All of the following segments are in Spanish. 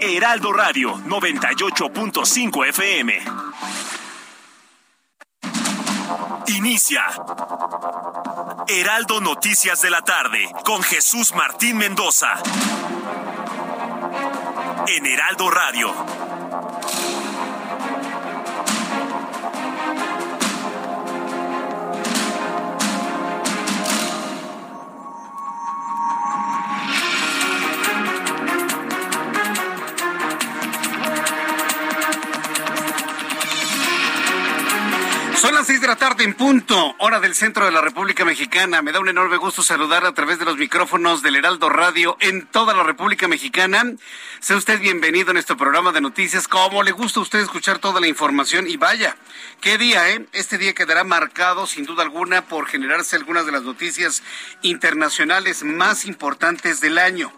Heraldo Radio 98.5 FM. Inicia. Heraldo Noticias de la tarde con Jesús Martín Mendoza. En Heraldo Radio. Son las seis de la tarde en punto, hora del centro de la República Mexicana. Me da un enorme gusto saludar a través de los micrófonos del Heraldo Radio en toda la República Mexicana. Sea usted bienvenido en este programa de noticias. Como le gusta a usted escuchar toda la información y vaya, qué día, ¿eh? Este día quedará marcado sin duda alguna por generarse algunas de las noticias internacionales más importantes del año.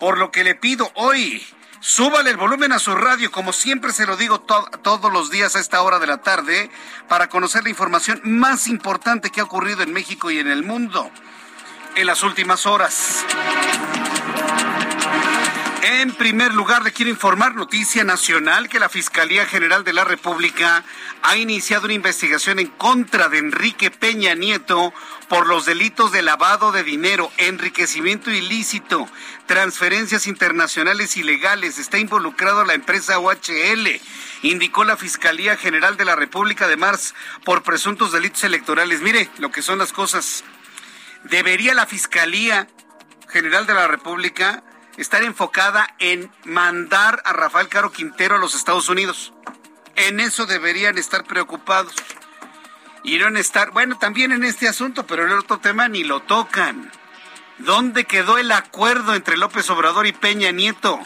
Por lo que le pido hoy Súbale el volumen a su radio, como siempre se lo digo todos los días a esta hora de la tarde, para conocer la información más importante que ha ocurrido en México y en el mundo en las últimas horas. En primer lugar, le quiero informar, noticia nacional, que la Fiscalía General de la República ha iniciado una investigación en contra de Enrique Peña Nieto por los delitos de lavado de dinero, enriquecimiento ilícito, transferencias internacionales ilegales. Está involucrado la empresa OHL, indicó la Fiscalía General de la República de Mars por presuntos delitos electorales. Mire lo que son las cosas. Debería la Fiscalía General de la República estar enfocada en mandar a Rafael Caro Quintero a los Estados Unidos. En eso deberían estar preocupados. Y en estar, bueno, también en este asunto, pero en el otro tema ni lo tocan. ¿Dónde quedó el acuerdo entre López Obrador y Peña Nieto?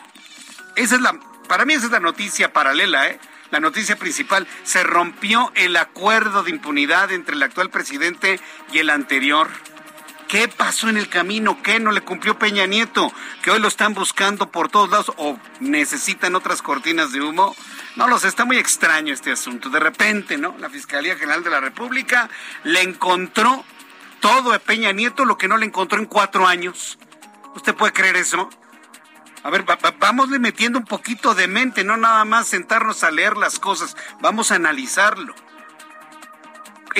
Esa es la, para mí esa es la noticia paralela, ¿eh? La noticia principal, se rompió el acuerdo de impunidad entre el actual presidente y el anterior. ¿Qué pasó en el camino? ¿Qué no le cumplió Peña Nieto? Que hoy lo están buscando por todos lados o necesitan otras cortinas de humo. No lo sé, está muy extraño este asunto. De repente, ¿no? La Fiscalía General de la República le encontró todo a Peña Nieto lo que no le encontró en cuatro años. ¿Usted puede creer eso? A ver, vamos metiendo un poquito de mente, no nada más sentarnos a leer las cosas, vamos a analizarlo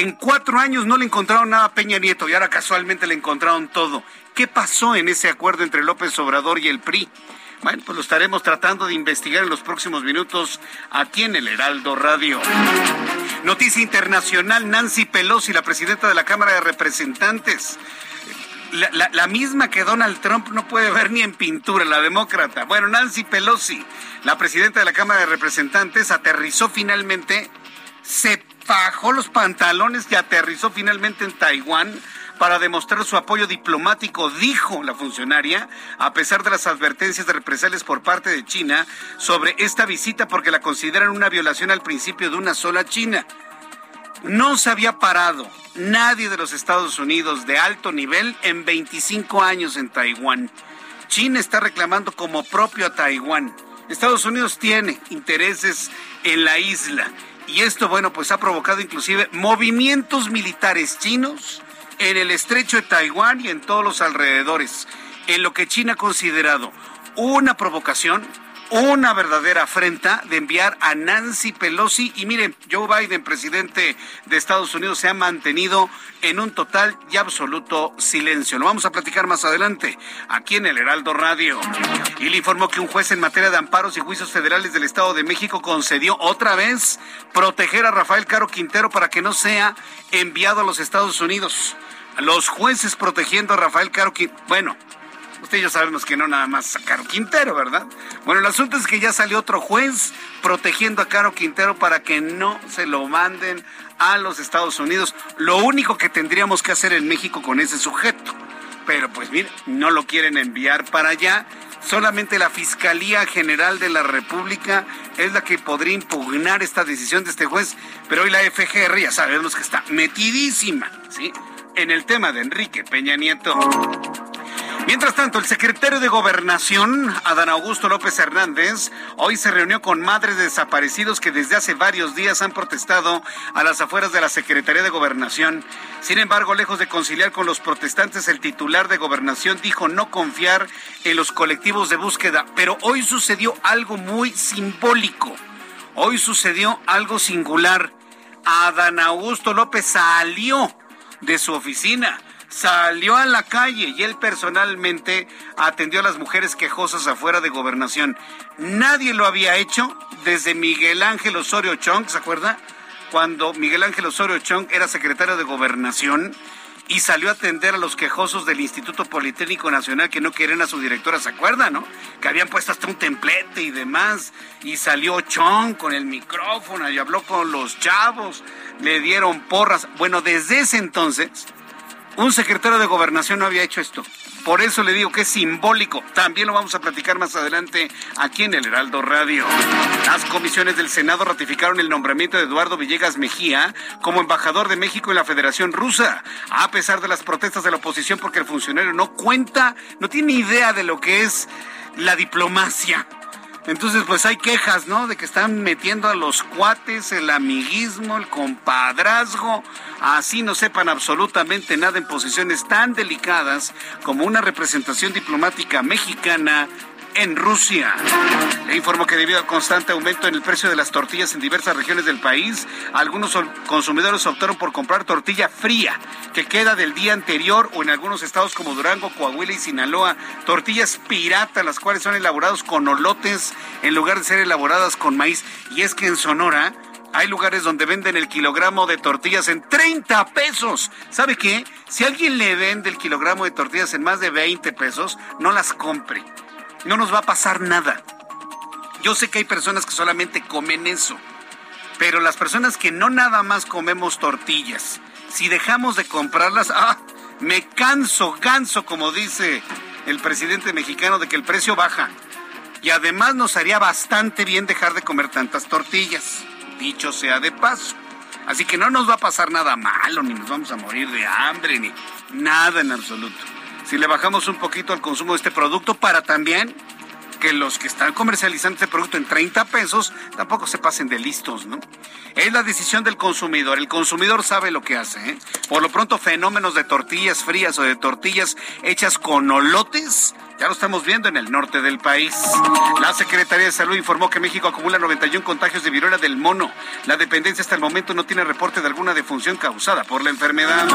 en cuatro años no le encontraron nada a Peña Nieto y ahora casualmente le encontraron todo. ¿Qué pasó en ese acuerdo entre López Obrador y el PRI? Bueno, pues lo estaremos tratando de investigar en los próximos minutos aquí en el Heraldo Radio. Noticia internacional, Nancy Pelosi, la presidenta de la Cámara de Representantes. La, misma que Donald Trump no puede ver ni en pintura, la demócrata. Bueno, Nancy Pelosi, la presidenta de la Cámara de Representantes, aterrizó finalmente, se bajó los pantalones y aterrizó finalmente en Taiwán para demostrar su apoyo diplomático, dijo la funcionaria, a pesar de las advertencias de represalias por parte de China sobre esta visita porque la consideran una violación al principio de una sola China. No se había parado nadie de los Estados Unidos de alto nivel en 25 años en Taiwán. China está reclamando como propio a Taiwán. Estados Unidos tiene intereses en la isla y esto, bueno, pues ha provocado inclusive movimientos militares chinos en el estrecho de Taiwán y en todos los alrededores, en lo que China ha considerado una provocación una verdadera afrenta de enviar a Nancy Pelosi. Y miren, Joe Biden, presidente de Estados Unidos, se ha mantenido en un total y absoluto silencio. Lo vamos a platicar más adelante aquí en el Heraldo Radio. Y le informó que un juez en materia de amparos y juicios federales del Estado de México concedió otra vez proteger a Rafael Caro Quintero para que no sea enviado a los Estados Unidos. Los jueces protegiendo a Rafael Caro Quintero. Bueno, Usted ya sabemos que no nada más a Caro Quintero, ¿verdad? Bueno, el asunto es que ya salió otro juez protegiendo a Caro Quintero para que no se lo manden a los Estados Unidos. Lo único que tendríamos que hacer en México con ese sujeto, pero pues mire, no lo quieren enviar para allá. Solamente la Fiscalía General de la República es la que podría impugnar esta decisión de este juez, pero hoy la FGR ya sabemos que está metidísima, ¿sí? En el tema de Enrique Peña Nieto. Mientras tanto, el secretario de Gobernación, Adán Augusto López Hernández, hoy se reunió con madres de desaparecidos que desde hace varios días han protestado a las afueras de la Secretaría de Gobernación. Sin embargo, lejos de conciliar con los protestantes, el titular de Gobernación dijo no confiar en los colectivos de búsqueda. Pero hoy sucedió algo muy simbólico. Hoy sucedió algo singular. Adán Augusto López salió de su oficina salió a la calle y él personalmente atendió a las mujeres quejosas afuera de gobernación. Nadie lo había hecho desde Miguel Ángel Osorio Chong, ¿se acuerda? Cuando Miguel Ángel Osorio Chong era secretario de gobernación y salió a atender a los quejosos del Instituto Politécnico Nacional que no quieren a su directora, ¿se acuerda, no? Que habían puesto hasta un templete y demás, y salió Chong con el micrófono y habló con los chavos, le dieron porras. Bueno, desde ese entonces, un secretario de gobernación no había hecho esto. Por eso le digo que es simbólico. También lo vamos a platicar más adelante aquí en el Heraldo Radio. Las comisiones del Senado ratificaron el nombramiento de Eduardo Villegas Mejía como embajador de México en la Federación Rusa, a pesar de las protestas de la oposición porque el funcionario no cuenta, no tiene idea de lo que es la diplomacia. Entonces, pues hay quejas, ¿no? De que están metiendo a los cuates, el amiguismo, el compadrazgo, así no sepan absolutamente nada en posiciones tan delicadas como una representación diplomática mexicana en Rusia. Le informo que debido al constante aumento en el precio de las tortillas en diversas regiones del país, algunos consumidores optaron por comprar tortilla fría, que queda del día anterior o en algunos estados como Durango, Coahuila y Sinaloa, tortillas pirata, las cuales son elaboradas con olotes en lugar de ser elaboradas con maíz. Y es que en Sonora hay lugares donde venden el kilogramo de tortillas en 30 pesos. ¿Sabe qué? Si alguien le vende el kilogramo de tortillas en más de 20 pesos, no las compre no nos va a pasar nada. Yo sé que hay personas que solamente comen eso, pero las personas que no nada más comemos tortillas, si dejamos de comprarlas, ah, me canso, canso, como dice el presidente mexicano, de que el precio baja. Y además nos haría bastante bien dejar de comer tantas tortillas, dicho sea de paso. Así que no nos va a pasar nada malo, ni nos vamos a morir de hambre, ni nada en absoluto si le bajamos un poquito al consumo de este producto para también que los que están comercializando este producto en 30 pesos tampoco se pasen de listos, ¿no? Es la decisión del consumidor. El consumidor sabe lo que hace. ¿eh? Por lo pronto, fenómenos de tortillas frías o de tortillas hechas con olotes ya lo estamos viendo en el norte del país. La Secretaría de Salud informó que México acumula 91 contagios de viruela del mono. La dependencia hasta el momento no tiene reporte de alguna defunción causada por la enfermedad.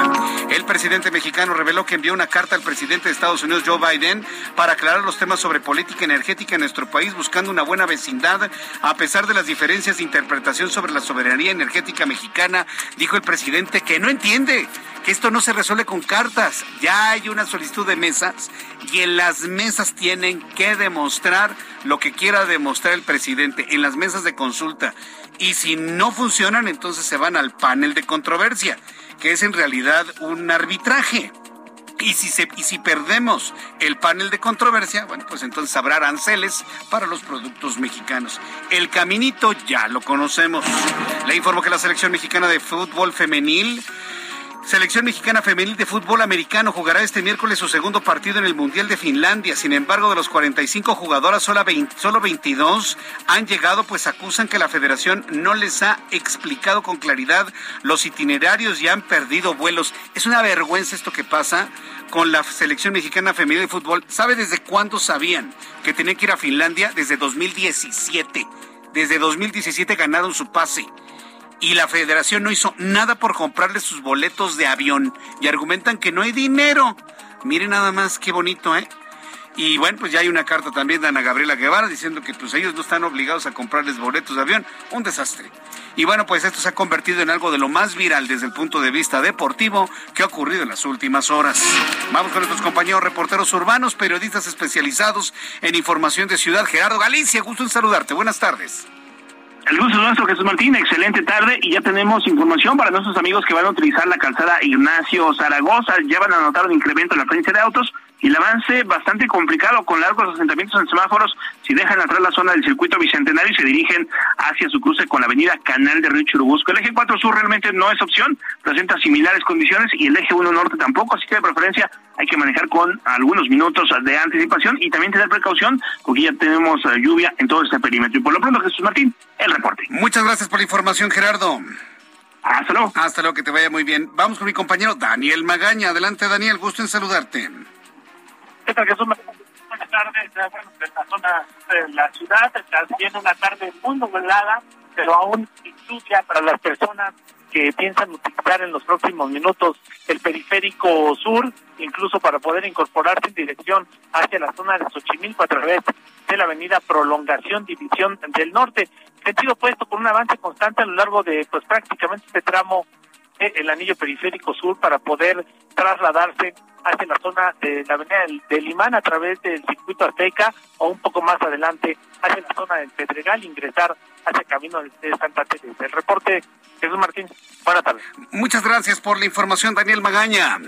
El presidente mexicano reveló que envió una carta al presidente de Estados Unidos, Joe Biden, para aclarar los temas sobre política energética en nuestro país, buscando una buena vecindad, a pesar de las diferencias de interpretación sobre la soberanía energética mexicana. Dijo el presidente que no entiende que esto no se resuelve con cartas. Ya hay una solicitud de mesas y en las mesas tienen que demostrar lo que quiera demostrar el presidente, en las mesas de consulta. Y si no funcionan, entonces se van al panel de controversia, que es en realidad un arbitraje. Y si, se, y si perdemos el panel de controversia, bueno, pues entonces habrá aranceles para los productos mexicanos. El caminito ya lo conocemos. Le informo que la selección mexicana de fútbol femenil Selección mexicana femenil de fútbol americano jugará este miércoles su segundo partido en el Mundial de Finlandia. Sin embargo, de los 45 jugadoras, solo, 22 han llegado, pues acusan que la federación no les ha explicado con claridad los itinerarios y han perdido vuelos. Es una vergüenza esto que pasa con la selección mexicana femenil de fútbol. ¿Sabe desde cuándo sabían que tenían que ir a Finlandia? Desde 2017. Desde 2017 ganaron su pase y la federación no hizo nada por comprarle sus boletos de avión y argumentan que no hay dinero. Miren nada más qué bonito, ¿eh? Y bueno, pues ya hay una carta también de Ana Gabriela Guevara diciendo que pues ellos no están obligados a comprarles boletos de avión. Un desastre. Y bueno, pues esto se ha convertido en algo de lo más viral desde el punto de vista deportivo que ha ocurrido en las últimas horas. Vamos con nuestros compañeros reporteros urbanos, periodistas especializados en información de Ciudad. Gerardo Galicia, gusto en saludarte. Buenas tardes. El gusto es nuestro, Jesús Martín. Excelente tarde y ya tenemos información para nuestros amigos que van a utilizar la calzada Ignacio Zaragoza. Ya van a notar un incremento en la frecuencia de autos y el avance bastante complicado con largos asentamientos en semáforos si dejan atrás la zona del circuito bicentenario y se dirigen hacia su cruce con la avenida Canal de Río Churubusco. El eje 4 sur realmente no es opción, presenta similares condiciones y el eje 1 norte tampoco, así que de preferencia hay que manejar con algunos minutos de anticipación y también tener precaución porque ya tenemos eh, lluvia en todo este perímetro. Y por lo pronto, Jesús Martín, el reporte. Muchas gracias por la información, Gerardo. Hasta luego. Hasta luego, que te vaya muy bien. Vamos con mi compañero Daniel Magaña. Adelante, Daniel, gusto en saludarte. ¿Qué tal, Jesús? Buenas tardes. Bueno, en la zona de la ciudad está siendo una tarde muy nublada, pero aún sin para las personas que piensan utilizar en los próximos minutos el periférico sur, incluso para poder incorporarse en dirección hacia la zona de Xochimilco a través de la avenida Prolongación División del Norte. Sentido puesto con un avance constante a lo largo de pues prácticamente este tramo el anillo periférico sur para poder trasladarse hacia la zona de la avenida del, Limán a través del circuito Azteca o un poco más adelante hacia la zona del Pedregal, ingresar hacia el camino de Santa Teresa. El reporte, Jesús Martín, buenas tardes. Muchas gracias por la información, Daniel Magaña.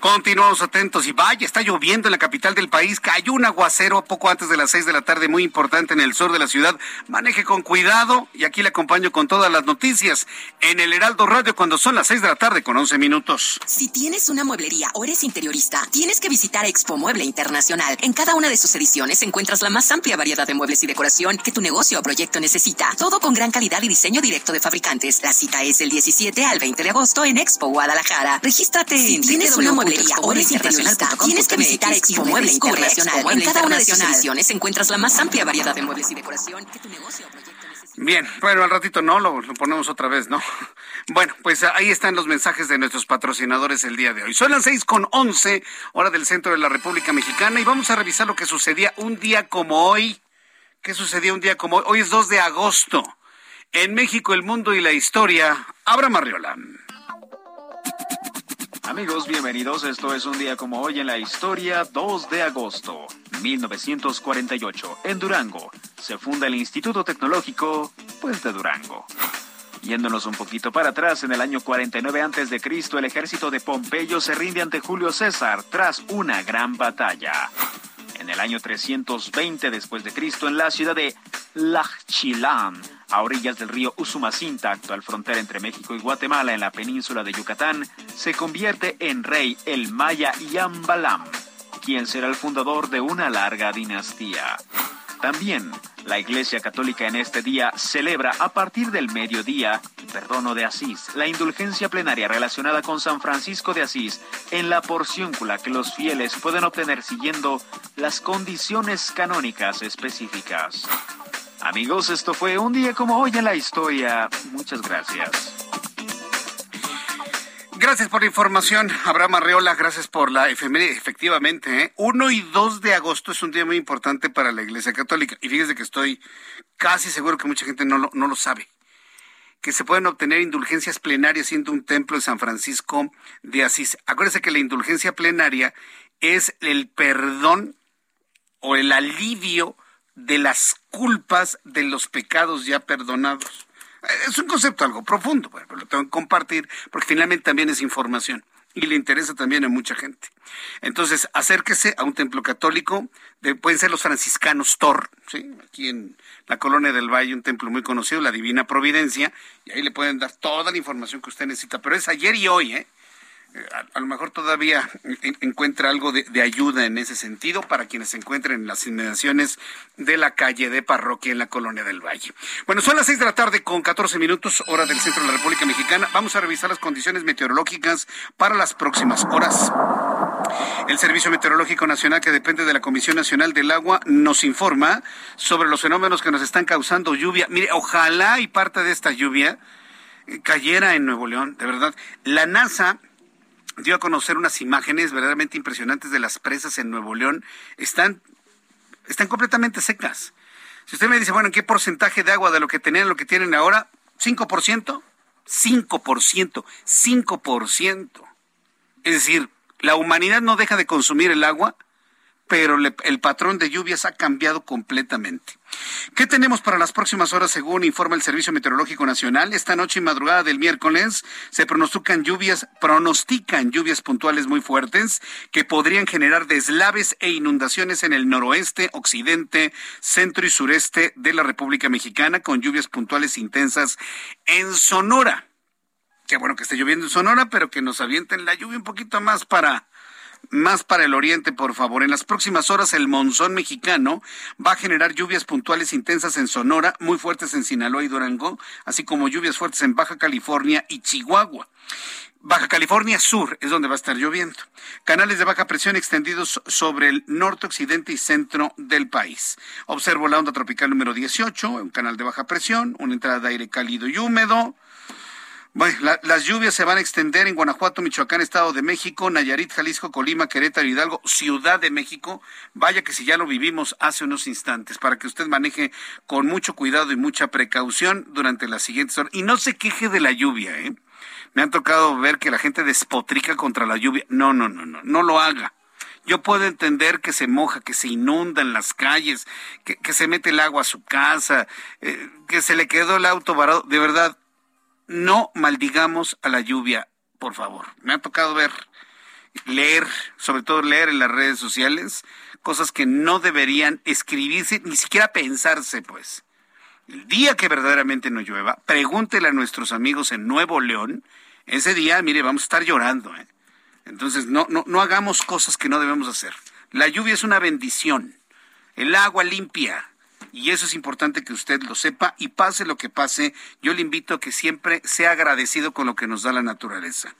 Continuamos atentos y vaya, está lloviendo en la capital del país, cayó un aguacero poco antes de las seis de la tarde, muy importante en el sur de la ciudad. Maneje con cuidado y aquí le acompaño con todas las noticias en el Heraldo Radio cuando son las seis de la tarde con once minutos. Si tienes una mueblería o eres interiorista, tienes que visitar Expo Mueble Internacional. En cada una de sus ediciones encuentras la más amplia variedad de muebles y decoración que tu negocio o proyecto necesita. Todo con gran calidad y diseño directo de fabricantes. La cita es el 17 al 20 de agosto en Expo Guadalajara. Regístrate tienes una mueblería o eres internacional, tienes que visitar Expo Mueble Internacional. En cada una de sus ediciones encuentras la más amplia variedad de muebles y decoración que tu negocio o proyecto necesita. Bien, bueno, al ratito no, lo, lo, ponemos otra vez, ¿no? Bueno, pues ahí están los mensajes de nuestros patrocinadores el día de hoy. Son las seis con once, hora del centro de la República Mexicana, y vamos a revisar lo que sucedía un día como hoy. ¿Qué sucedía un día como hoy? Hoy es 2 de agosto. En México, el mundo y la historia. Abra Marriola. Amigos, bienvenidos. Esto es un día como hoy en la historia, 2 de agosto, 1948, en Durango. Se funda el Instituto Tecnológico, pues de Durango. Yéndonos un poquito para atrás, en el año 49 a.C., el ejército de Pompeyo se rinde ante Julio César tras una gran batalla. En el año 320 después de Cristo, en la ciudad de Lachilán, a orillas del río Usumacinta, actual frontera entre México y Guatemala en la península de Yucatán, se convierte en rey el maya Yambalam, quien será el fundador de una larga dinastía. También la Iglesia Católica en este día celebra a partir del mediodía, perdono de Asís, la indulgencia plenaria relacionada con San Francisco de Asís en la porcióncula que los fieles pueden obtener siguiendo las condiciones canónicas específicas. Amigos, esto fue un día como hoy en la historia. Muchas gracias. Gracias por la información, Abraham Arreola. Gracias por la efeméride. Efectivamente, 1 ¿eh? y 2 de agosto es un día muy importante para la Iglesia Católica. Y fíjese que estoy casi seguro que mucha gente no lo, no lo sabe. Que se pueden obtener indulgencias plenarias siendo un templo de San Francisco de Asís. Acuérdese que la indulgencia plenaria es el perdón o el alivio de las culpas de los pecados ya perdonados. Es un concepto algo profundo, pero lo tengo que compartir porque finalmente también es información y le interesa también a mucha gente. Entonces, acérquese a un templo católico, pueden ser los franciscanos Tor, ¿sí? aquí en la colonia del Valle, un templo muy conocido, la Divina Providencia, y ahí le pueden dar toda la información que usted necesita, pero es ayer y hoy, ¿eh? A, lo mejor todavía encuentra algo de, ayuda en ese sentido para quienes se encuentren en las inmediaciones de la calle de parroquia en la colonia del Valle. Bueno, son las seis de la tarde con 14 minutos, hora del centro de la República Mexicana. Vamos a revisar las condiciones meteorológicas para las próximas horas. El Servicio Meteorológico Nacional, que depende de la Comisión Nacional del Agua, nos informa sobre los fenómenos que nos están causando lluvia. Mire, ojalá y parte de esta lluvia cayera en Nuevo León, de verdad. La NASA dio a conocer unas imágenes verdaderamente impresionantes de las presas en Nuevo León. Están, están completamente secas. Si usted me dice, bueno, ¿en qué porcentaje de agua de lo que tenían lo que tienen ahora? ¿5%? 5%, 5%. Es decir, la humanidad no deja de consumir el agua, pero el patrón de lluvias ha cambiado completamente. ¿Qué tenemos para las próximas horas según informa el Servicio Meteorológico Nacional? Esta noche y madrugada del miércoles se pronostican lluvias, pronostican lluvias puntuales muy fuertes que podrían generar deslaves e inundaciones en el noroeste, occidente, centro y sureste de la República Mexicana con lluvias puntuales intensas en Sonora. Qué bueno que esté lloviendo en Sonora, pero que nos avienten la lluvia un poquito más para más para el oriente, por favor. En las próximas horas el monzón mexicano va a generar lluvias puntuales intensas en Sonora, muy fuertes en Sinaloa y Durango, así como lluvias fuertes en Baja California y Chihuahua. Baja California Sur es donde va a estar lloviendo. Canales de baja presión extendidos sobre el norte, occidente y centro del país. Observo la onda tropical número 18, un canal de baja presión, una entrada de aire cálido y húmedo, bueno, las lluvias se van a extender en Guanajuato, Michoacán, Estado de México, Nayarit, Jalisco, Colima, Querétaro, Hidalgo, Ciudad de México. Vaya que si ya lo vivimos hace unos instantes, para que usted maneje con mucho cuidado y mucha precaución durante las siguientes horas. Y no se queje de la lluvia, ¿eh? Me han tocado ver que la gente despotrica contra la lluvia. No, no, no, no, no lo haga. Yo puedo entender que se moja, que se inunda en las calles, que, se mete el agua a su casa, eh, que se le quedó el auto varado. De verdad, no maldigamos a la lluvia, por favor. Me ha tocado ver, leer, sobre todo leer en las redes sociales, cosas que no deberían escribirse, ni siquiera pensarse, pues. El día que verdaderamente no llueva, pregúntele a nuestros amigos en Nuevo León, ese día, mire, vamos a estar llorando. ¿eh? Entonces, no, no, no hagamos cosas que no debemos hacer. La lluvia es una bendición. El agua limpia, y eso es importante que usted lo sepa y pase lo que pase, yo le invito a que siempre sea agradecido con lo que nos da la naturaleza.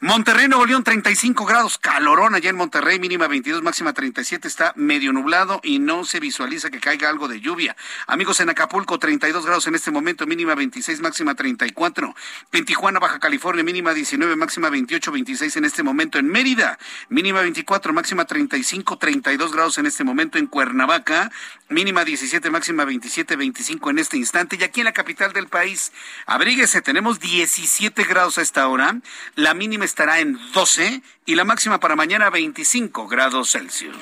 Monterrey, Nuevo León, 35 grados, calorón allá en Monterrey, mínima 22, máxima 37, está medio nublado y no se visualiza que caiga algo de lluvia. Amigos en Acapulco, 32 grados en este momento, mínima 26, máxima 34. En Tijuana, Baja California, mínima 19, máxima 28, 26 en este momento. En Mérida, mínima 24, máxima 35, 32 grados en este momento. En Cuernavaca, mínima 17, máxima 27, 25 en este instante. Y aquí en la capital del país, abríguese, tenemos 17 grados a esta hora. La mínima estará en 12 y la máxima para mañana 25 grados Celsius.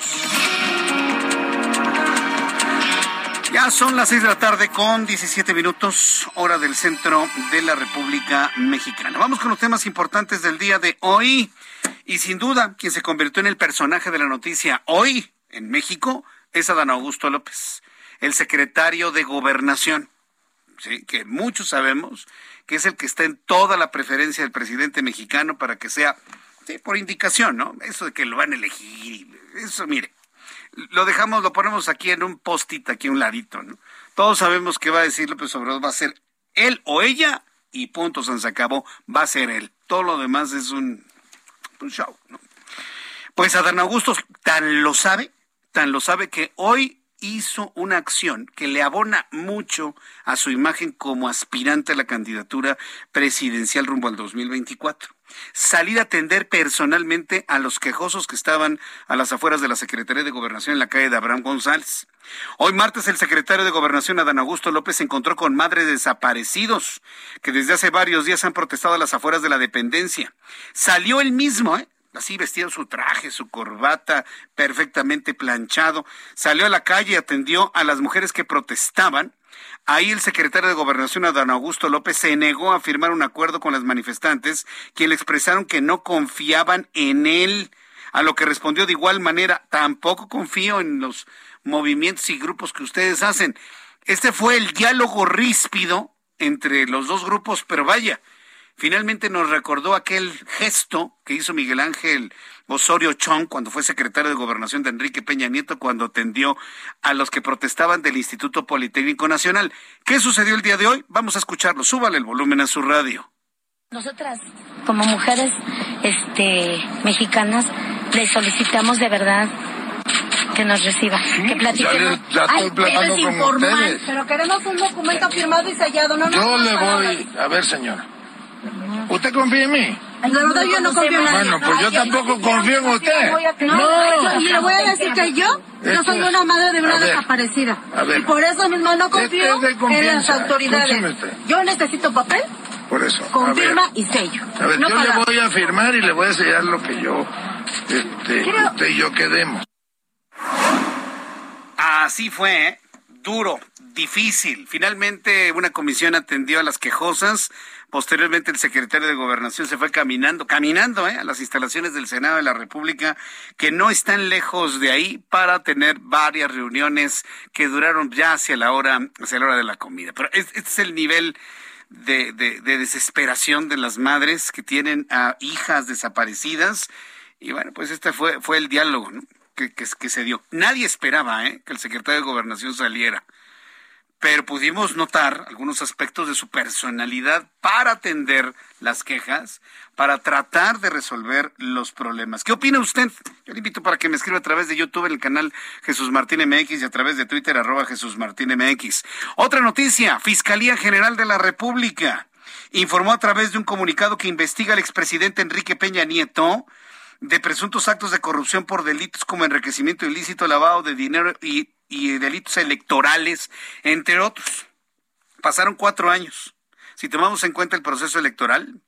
Ya son las 6 de la tarde con 17 minutos, hora del centro de la República Mexicana. Vamos con los temas importantes del día de hoy. Y sin duda, quien se convirtió en el personaje de la noticia hoy en México es Adán Augusto López, el secretario de Gobernación. que muchos sabemos que es el que está en toda la preferencia del presidente mexicano para que sea, por indicación, ¿no? Eso de que lo van a elegir, eso, mire, lo dejamos, lo ponemos aquí en un post-it, aquí a un ladito, ¿no? Todos sabemos que va a decir López Obrador, va a ser él o ella, y punto, se acabó, va a ser él. Todo lo demás es un, un show, ¿no? Pues Adán Augusto tan lo sabe, tan lo sabe que hoy hizo una acción que le abona mucho a su imagen como aspirante a la candidatura presidencial rumbo al 2024. Salir a atender personalmente a los quejosos que estaban a las afueras de la Secretaría de Gobernación en la calle de Abraham González. Hoy martes el secretario de Gobernación Adán Augusto López se encontró con madres desaparecidos que desde hace varios días han protestado a las afueras de la dependencia. Salió él mismo, ¿eh? Así vestido su traje, su corbata perfectamente planchado, salió a la calle y atendió a las mujeres que protestaban. Ahí el secretario de Gobernación, Adán Augusto López, se negó a firmar un acuerdo con las manifestantes, quienes le expresaron que no confiaban en él, a lo que respondió de igual manera, tampoco confío en los movimientos y grupos que ustedes hacen. Este fue el diálogo ríspido entre los dos grupos, pero vaya, finalmente nos recordó aquel gesto que hizo Miguel Ángel Osorio Chong cuando fue secretario de Gobernación de Enrique Peña Nieto cuando atendió a los que protestaban del Instituto Politécnico Nacional. ¿Qué sucedió el día de hoy? Vamos a escucharlo. Súbale el volumen a su radio. Nosotras, como mujeres este, mexicanas, le solicitamos de verdad que nos reciba, que platiquemos. Ya, estoy platicando con ustedes. Pero queremos un documento firmado y sellado, ¿no? Yo le voy, a ver señora, ¿Usted confía en mí? La verdad yo no confío en nadie. Bueno, pues yo tampoco confío en usted. No, y le voy a decir que yo, yo soy una madre de una desaparecida. Y por eso mismo no confío en las autoridades. Yo necesito papel. Por eso. Confirma y sello. A ver, yo le voy a firmar y le voy a sellar lo que yo, este, usted y yo quedemos. Así fue, ¿eh? duro, difícil. Finalmente una comisión atendió a las quejosas. Posteriormente el secretario de Gobernación se fue caminando, caminando ¿eh? a las instalaciones del Senado de la República, que no están lejos de ahí, para tener varias reuniones que duraron ya hacia la hora, hacia la hora de la comida. Pero este es el nivel de, desesperación de las madres que tienen a hijas desaparecidas. Y bueno, pues este fue, fue el diálogo, que, se dio. Nadie esperaba ¿eh? que el secretario de Gobernación saliera, pero pudimos notar algunos aspectos de su personalidad para atender las quejas, para tratar de resolver los problemas. ¿Qué opina usted? Yo le invito para que me escriba a través de YouTube en el canal Jesús Martín MX y a través de Twitter arroba Jesús Martín MX. Otra noticia, Fiscalía General de la República informó a través de un comunicado que investiga al expresidente Enrique Peña Nieto de presuntos actos de corrupción por delitos como enriquecimiento ilícito, lavado de dinero y, delitos electorales, entre otros. Pasaron cuatro años. Si tomamos en cuenta el proceso electoral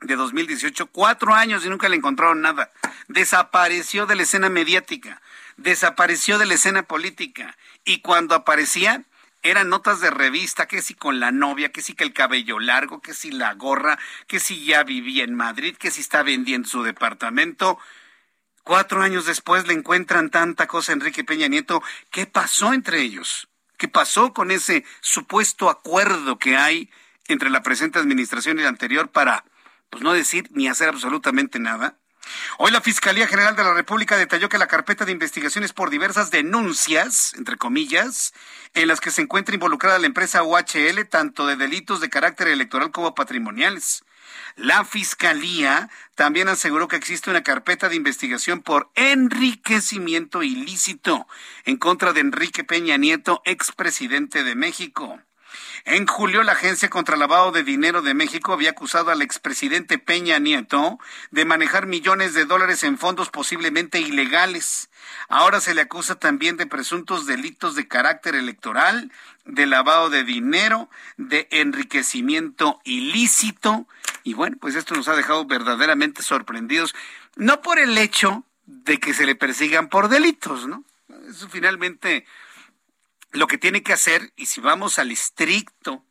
de 2018, cuatro años y nunca le encontraron nada. Desapareció de la escena mediática, desapareció de la escena política y cuando aparecía eran notas de revista, que si con la novia, que si que el cabello largo, que si la gorra, que si ya vivía en Madrid, que si está vendiendo su departamento. Cuatro años después le encuentran tanta cosa a Enrique Peña Nieto. ¿Qué pasó entre ellos? ¿Qué pasó con ese supuesto acuerdo que hay entre la presente administración y la anterior para, pues no decir ni hacer absolutamente nada? Hoy la Fiscalía General de la República detalló que la carpeta de investigaciones por diversas denuncias, entre comillas, en las que se encuentra involucrada la empresa UHL, tanto de delitos de carácter electoral como patrimoniales. La Fiscalía también aseguró que existe una carpeta de investigación por enriquecimiento ilícito en contra de Enrique Peña Nieto, expresidente de México. En julio, la Agencia contra Lavado de Dinero de México había acusado al expresidente Peña Nieto de manejar millones de dólares en fondos posiblemente ilegales. Ahora se le acusa también de presuntos delitos de carácter electoral, de lavado de dinero, de enriquecimiento ilícito. Y bueno, pues esto nos ha dejado verdaderamente sorprendidos, no por el hecho de que se le persigan por delitos, ¿no? Eso finalmente lo que tiene que hacer, y si vamos al estricto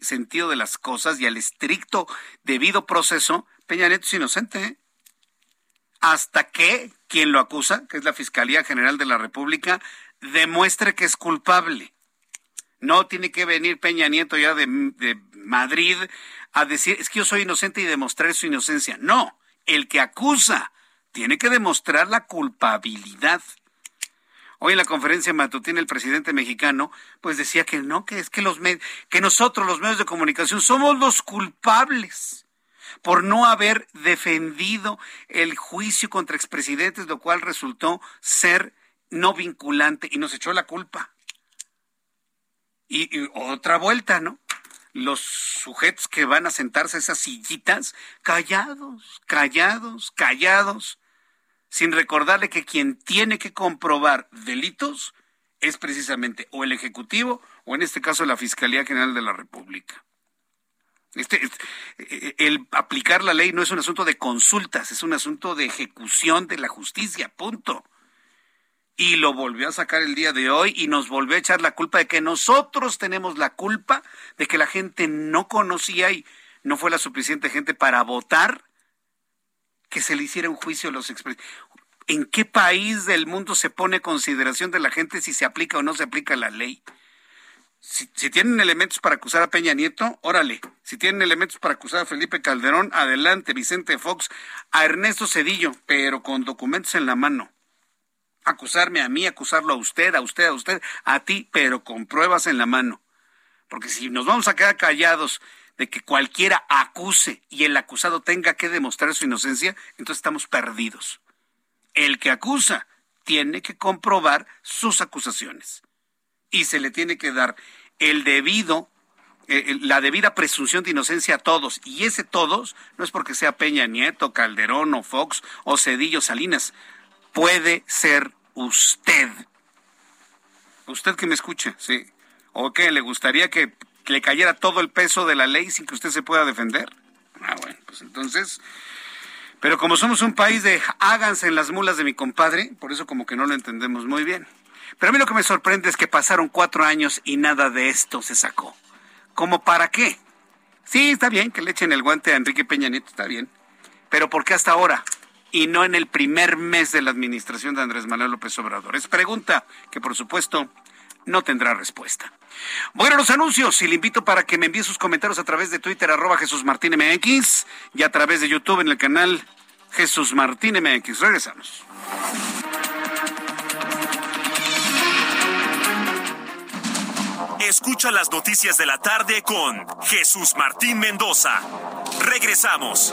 sentido de las cosas y al estricto debido proceso, Peña Nieto es inocente. ¿eh? Hasta que quien lo acusa, que es la Fiscalía General de la República, demuestre que es culpable. No tiene que venir Peña Nieto ya de, de Madrid a decir, es que yo soy inocente y demostrar su inocencia. No, el que acusa tiene que demostrar la culpabilidad. Hoy en la conferencia matutina el presidente mexicano pues decía que no, que es que los que nosotros los medios de comunicación somos los culpables por no haber defendido el juicio contra expresidentes, lo cual resultó ser no vinculante y nos echó la culpa. Y, y, otra vuelta, ¿no? Los sujetos que van a sentarse a esas sillitas, callados, callados, callados, sin recordarle que quien tiene que comprobar delitos es precisamente o el Ejecutivo o en este caso la Fiscalía General de la República. Este, eh, el aplicar la ley no es un asunto de consultas, es un asunto de ejecución de la justicia, punto. Y lo volvió a sacar el día de hoy y nos volvió a echar la culpa de que nosotros tenemos la culpa de que la gente no conocía y no fue la suficiente gente para votar que se le hiciera un juicio a los expresidentes. ¿En qué país del mundo se pone consideración de la gente si se aplica o no se aplica la ley? Si, tienen elementos para acusar a Peña Nieto, órale. Si tienen elementos para acusar a Felipe Calderón, adelante, Vicente Fox, a Ernesto Cedillo, pero con documentos en la mano. Acusarme a mí, acusarlo a usted, a usted, a usted, a ti, pero con pruebas en la mano. Porque si nos vamos a quedar callados de que cualquiera acuse y el acusado tenga que demostrar su inocencia, entonces estamos perdidos. El que acusa tiene que comprobar sus acusaciones y se le tiene que dar el debido eh, la debida presunción de inocencia a todos. Y ese todos no es porque sea Peña Nieto, Calderón o Fox o Cedillo Salinas. Puede ser usted. Usted que me escuche, sí. ¿O qué? ¿Le gustaría que le cayera todo el peso de la ley sin que usted se pueda defender. Ah, bueno, pues entonces... Pero como somos un país de háganse en las mulas de mi compadre, por eso como que no lo entendemos muy bien. Pero a mí lo que me sorprende es que pasaron cuatro años y nada de esto se sacó. ¿Cómo para qué? Sí, está bien que le echen el guante a Enrique Peña Nieto, está bien. Pero ¿por qué hasta ahora? Y no en el primer mes de la administración de Andrés Manuel López Obrador. Es pregunta que, por supuesto, no tendrá respuesta. Bueno, los anuncios y le invito para que me envíe sus comentarios a través de Twitter, arroba Jesús Martín MX, y a través de YouTube en el canal Jesús Martín MX. Regresamos. Escucha las noticias de la tarde con Jesús Martín Mendoza. Regresamos.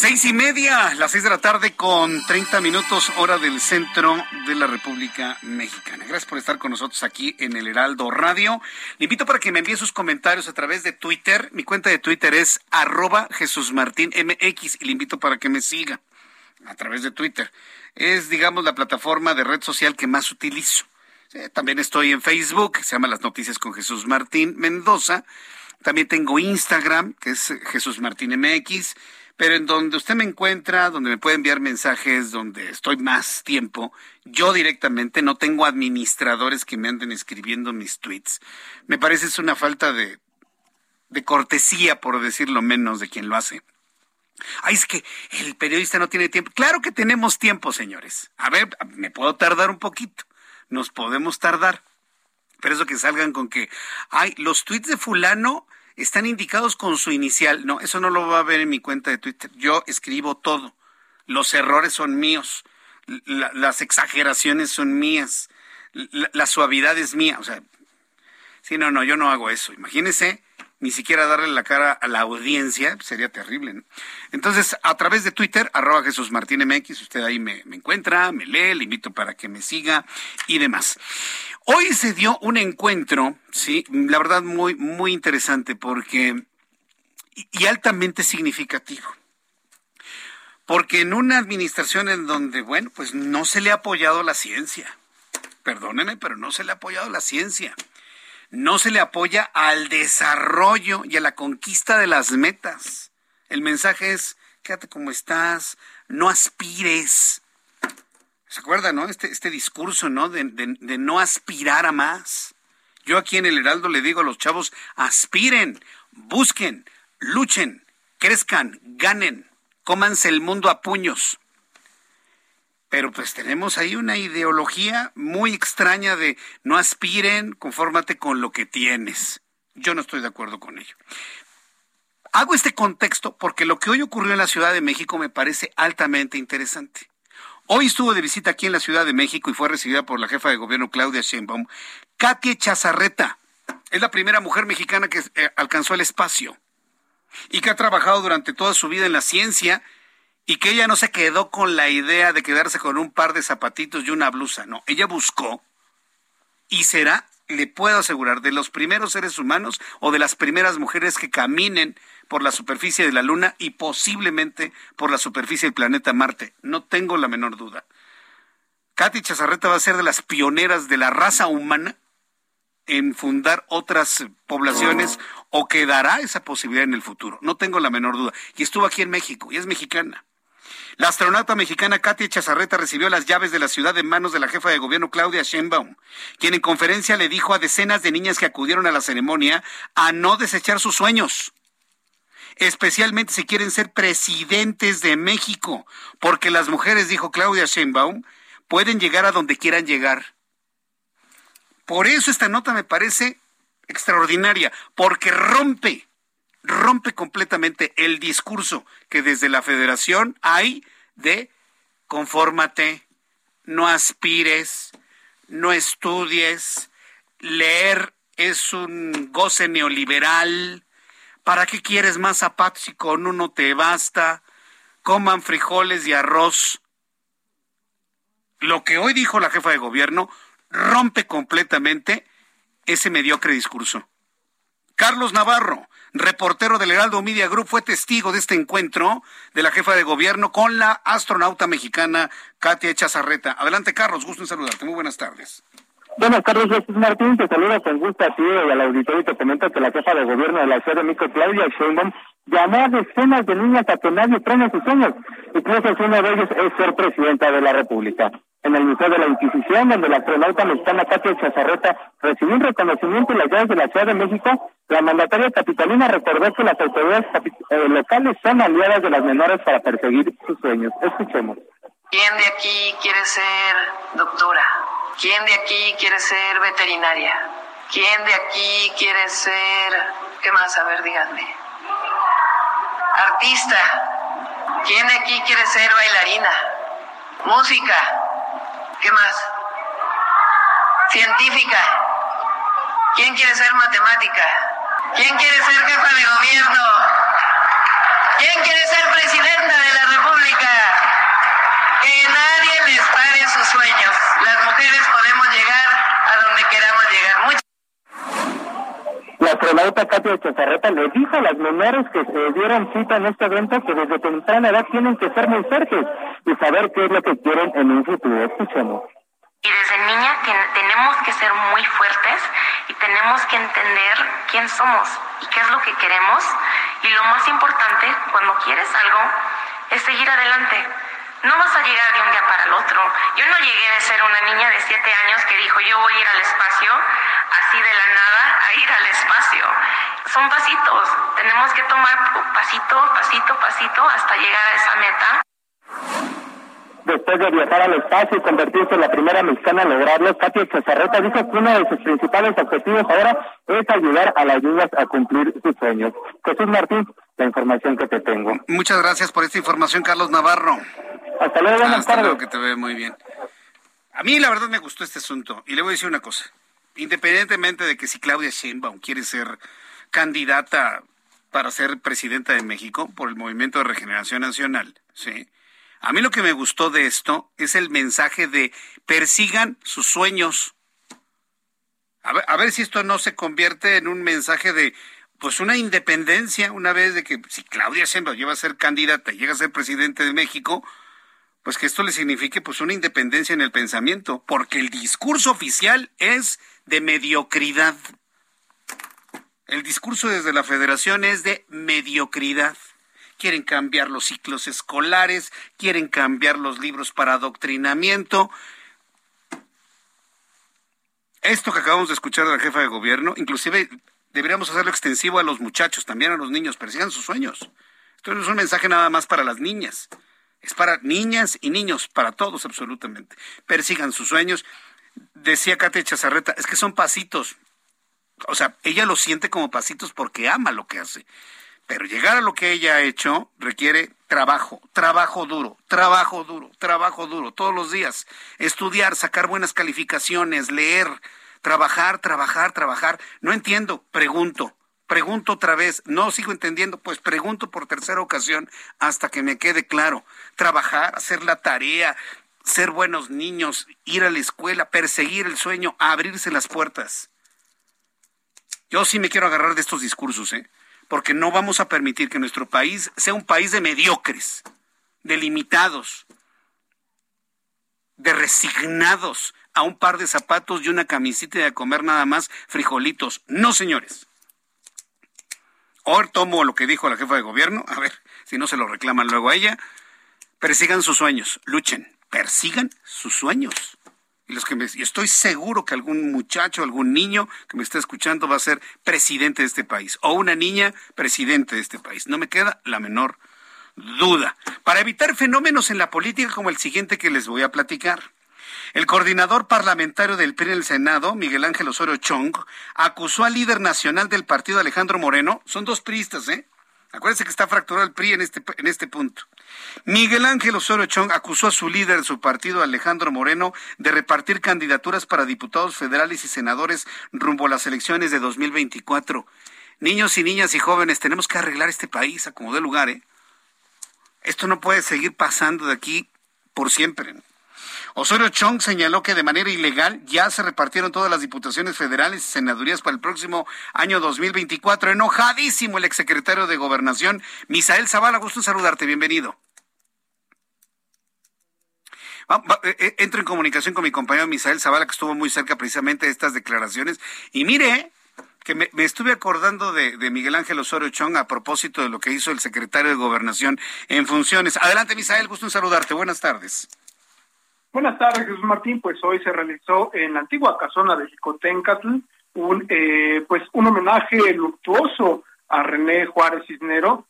Seis y media, las seis de la tarde con 30 minutos hora del centro de la República Mexicana. Gracias por estar con nosotros aquí en el Heraldo Radio. Le invito para que me envíe sus comentarios a través de Twitter. Mi cuenta de Twitter es arroba Jesús Martín MX y le invito para que me siga a través de Twitter. Es, digamos, la plataforma de red social que más utilizo. también estoy en Facebook, se llama Las Noticias con Jesús Martín Mendoza. También tengo Instagram, que es Jesús Martín MX pero en donde usted me encuentra, donde me puede enviar mensajes, donde estoy más tiempo, yo directamente no tengo administradores que me anden escribiendo mis tweets. Me parece es una falta de, de cortesía, por decirlo menos, de quien lo hace. Ay, es que el periodista no tiene tiempo. Claro que tenemos tiempo, señores. A ver, me puedo tardar un poquito. Nos podemos tardar. Pero eso que salgan con que, ay, los tweets de fulano están indicados con su inicial. No, eso no lo va a ver en mi cuenta de Twitter. Yo escribo todo. Los errores son míos. las exageraciones son mías. La, suavidad es mía. O sea, sí, no, no, yo no hago eso. Imagínese ni siquiera darle la cara a la audiencia, sería terrible. Entonces, a través de Twitter, arroba Jesús Martín MX, usted ahí me, me, encuentra, me lee, le invito para que me siga y demás. Hoy se dio un encuentro, sí, la verdad muy, muy interesante porque, y, altamente significativo. Porque en una administración en donde, bueno, pues no se le ha apoyado la ciencia. Perdónenme, pero no se le ha apoyado la ciencia. No se le apoya al desarrollo y a la conquista de las metas. El mensaje es, quédate como estás, no aspires, ¿Se acuerda, no? Este, este discurso, ¿no? De, de, no aspirar a más. Yo aquí en el Heraldo le digo a los chavos, aspiren, busquen, luchen, crezcan, ganen, cómanse el mundo a puños. Pero pues tenemos ahí una ideología muy extraña de no aspiren, confórmate con lo que tienes. Yo no estoy de acuerdo con ello. Hago este contexto porque lo que hoy ocurrió en la Ciudad de México me parece altamente interesante. Hoy estuvo de visita aquí en la Ciudad de México y fue recibida por la jefa de gobierno Claudia Sheinbaum, Katia Chazarreta. Es la primera mujer mexicana que eh, alcanzó el espacio y que ha trabajado durante toda su vida en la ciencia y que ella no se quedó con la idea de quedarse con un par de zapatitos y una blusa. No, ella buscó y será, le puedo asegurar, de los primeros seres humanos o de las primeras mujeres que caminen por la superficie de la Luna y posiblemente por la superficie del planeta Marte. No tengo la menor duda. Katy Chazarreta va a ser de las pioneras de la raza humana en fundar otras poblaciones o que dará esa posibilidad en el futuro. No tengo la menor duda. Y estuvo aquí en México y es mexicana. La astronauta mexicana Katia Chazarreta recibió las llaves de la ciudad en manos de la jefa de gobierno Claudia Sheinbaum, quien en conferencia le dijo a decenas de niñas que acudieron a la ceremonia a no desechar sus sueños especialmente si quieren ser presidentes de México, porque las mujeres, dijo Claudia Sheinbaum, pueden llegar a donde quieran llegar. Por eso esta nota me parece extraordinaria, porque rompe, rompe completamente el discurso que desde la federación hay de confórmate, no aspires, no estudies, leer es un goce neoliberal, ¿Para qué quieres más zapatos si con uno te basta? Coman frijoles y arroz. Lo que hoy dijo la jefa de gobierno rompe completamente ese mediocre discurso. Carlos Navarro, reportero del Heraldo Media Group, fue testigo de este encuentro de la jefa de gobierno con la astronauta mexicana Katia Chazarreta. Adelante, Carlos, gusto en saludarte. Muy buenas tardes. Buenas tardes, Jesús Martín. Te saludo con gusto a ti y al auditorio y te comento que la jefa de gobierno de la Ciudad de México, Claudia Sheinbaum, llamó a decenas de niñas a que nadie frene sus sueños. Incluso uno de ellos es ser presidenta de la República. En el Museo de la Inquisición, donde la astronauta mexicana Katia Chazarreta recibió un reconocimiento en las llaves de la Ciudad de México, la mandataria capitalina recordó que las autoridades eh, locales son aliadas de las menores para perseguir sus sueños. Escuchemos. ¿Quién de aquí quiere ser doctora? ¿Quién de aquí quiere ser veterinaria? ¿Quién de aquí quiere ser... ¿Qué más? A ver, díganme. Artista. ¿Quién de aquí quiere ser bailarina? Música. ¿Qué más? Científica. ¿Quién quiere ser matemática? ¿Quién quiere ser jefa de gobierno? ¿Quién quiere ser presidenta de la República? Que nadie les pare sus sueños. Las mujeres podemos llegar a donde queramos llegar. La astronauta Katia Chazarreta le dijo a las menores que se dieron cita en este evento que desde temprana edad tienen que ser muy fuertes y saber qué es lo que quieren en un futuro. Escuchemos. Y desde niña tenemos que ser muy fuertes y tenemos que entender quién somos y qué es lo que queremos. Y lo más importante, cuando quieres algo, es seguir adelante no vas a llegar de un día para el otro. Yo no llegué de ser una niña de siete años que dijo yo voy a ir al espacio, así de la nada, a ir al espacio. Son pasitos. Tenemos que tomar pasito, pasito, pasito hasta llegar a esa meta. Después de viajar al espacio y convertirse en la primera mexicana en lograrlo, Katia Chazarreta dijo que uno de sus principales objetivos ahora es ayudar a las niñas a cumplir sus sueños. Jesús Martín, la información que te tengo. Muchas gracias por esta información, Carlos Navarro. Hasta luego, buenas Hasta luego, que te ve muy bien. A mí la verdad me gustó este asunto y le voy a decir una cosa. Independientemente de que si Claudia Sheinbaum quiere ser candidata para ser presidenta de México por el Movimiento de Regeneración Nacional, ¿sí? A mí lo que me gustó de esto es el mensaje de persigan sus sueños. A ver, a ver si esto no se convierte en un mensaje de pues una independencia una vez de que si Claudia Sheinbaum lleva a ser candidata y llega a ser presidente de México, pues que esto le signifique pues una independencia en el pensamiento, porque el discurso oficial es de mediocridad. El discurso desde la federación es de mediocridad. Quieren cambiar los ciclos escolares, quieren cambiar los libros para adoctrinamiento. Esto que acabamos de escuchar de la jefa de gobierno, inclusive deberíamos hacerlo extensivo a los muchachos, también a los niños, persigan sus sueños. Esto no es un mensaje nada más para las niñas. Es para niñas y niños, para todos absolutamente. Persigan sus sueños. Decía Katia Chazarreta, es que son pasitos. O sea, ella lo siente como pasitos porque ama lo que hace. Pero llegar a lo que ella ha hecho requiere trabajo, trabajo duro, trabajo duro, trabajo duro, todos los días. Estudiar, sacar buenas calificaciones, leer, trabajar, trabajar, trabajar. No entiendo, pregunto. Pregunto otra vez, no sigo entendiendo, pues pregunto por tercera ocasión hasta que me quede claro. Trabajar, hacer la tarea, ser buenos niños, ir a la escuela, perseguir el sueño, abrirse las puertas. Yo sí me quiero agarrar de estos discursos, ¿eh? porque no vamos a permitir que nuestro país sea un país de mediocres, de limitados, de resignados a un par de zapatos y una camisita a comer nada más frijolitos. No, señores. Ahora tomo lo que dijo la jefa de gobierno, a ver si no se lo reclaman luego a ella. persigan sus sueños, luchen, persigan sus sueños. Y los que me, estoy seguro que algún muchacho, algún niño que me está escuchando va a ser presidente de este país o una niña presidente de este país. No me queda la menor duda. Para evitar fenómenos en la política como el siguiente que les voy a platicar. El coordinador parlamentario del PRI en el Senado, Miguel Ángel Osorio Chong, acusó al líder nacional del partido Alejandro Moreno, son dos priistas, ¿eh? Acuérdense que está fracturado el PRI en este, en este punto. Miguel Ángel Osorio Chong acusó a su líder de su partido, Alejandro Moreno, de repartir candidaturas para diputados federales y senadores rumbo a las elecciones de 2024. Niños y niñas y jóvenes, tenemos que arreglar este país a como dé lugar, ¿eh? Esto no puede seguir pasando de aquí por siempre. Osorio Chong señaló que de manera ilegal ya se repartieron todas las diputaciones federales y senadurías para el próximo año 2024. Enojadísimo el exsecretario de Gobernación, Misael Zavala. Gusto en saludarte. Bienvenido. Eh, eh, entro en comunicación con mi compañero Misael Zavala, que estuvo muy cerca precisamente de estas declaraciones. Y mire, que me, estuve acordando de, de, Miguel Ángel Osorio Chong a propósito de lo que hizo el secretario de Gobernación en funciones. Adelante, Misael, gusto en saludarte. Buenas tardes. Buenas tardes, Jesús Martín. Pues hoy se realizó en la antigua casona de Jicotencatl un, eh, pues un homenaje luctuoso a René Juárez Cisnero.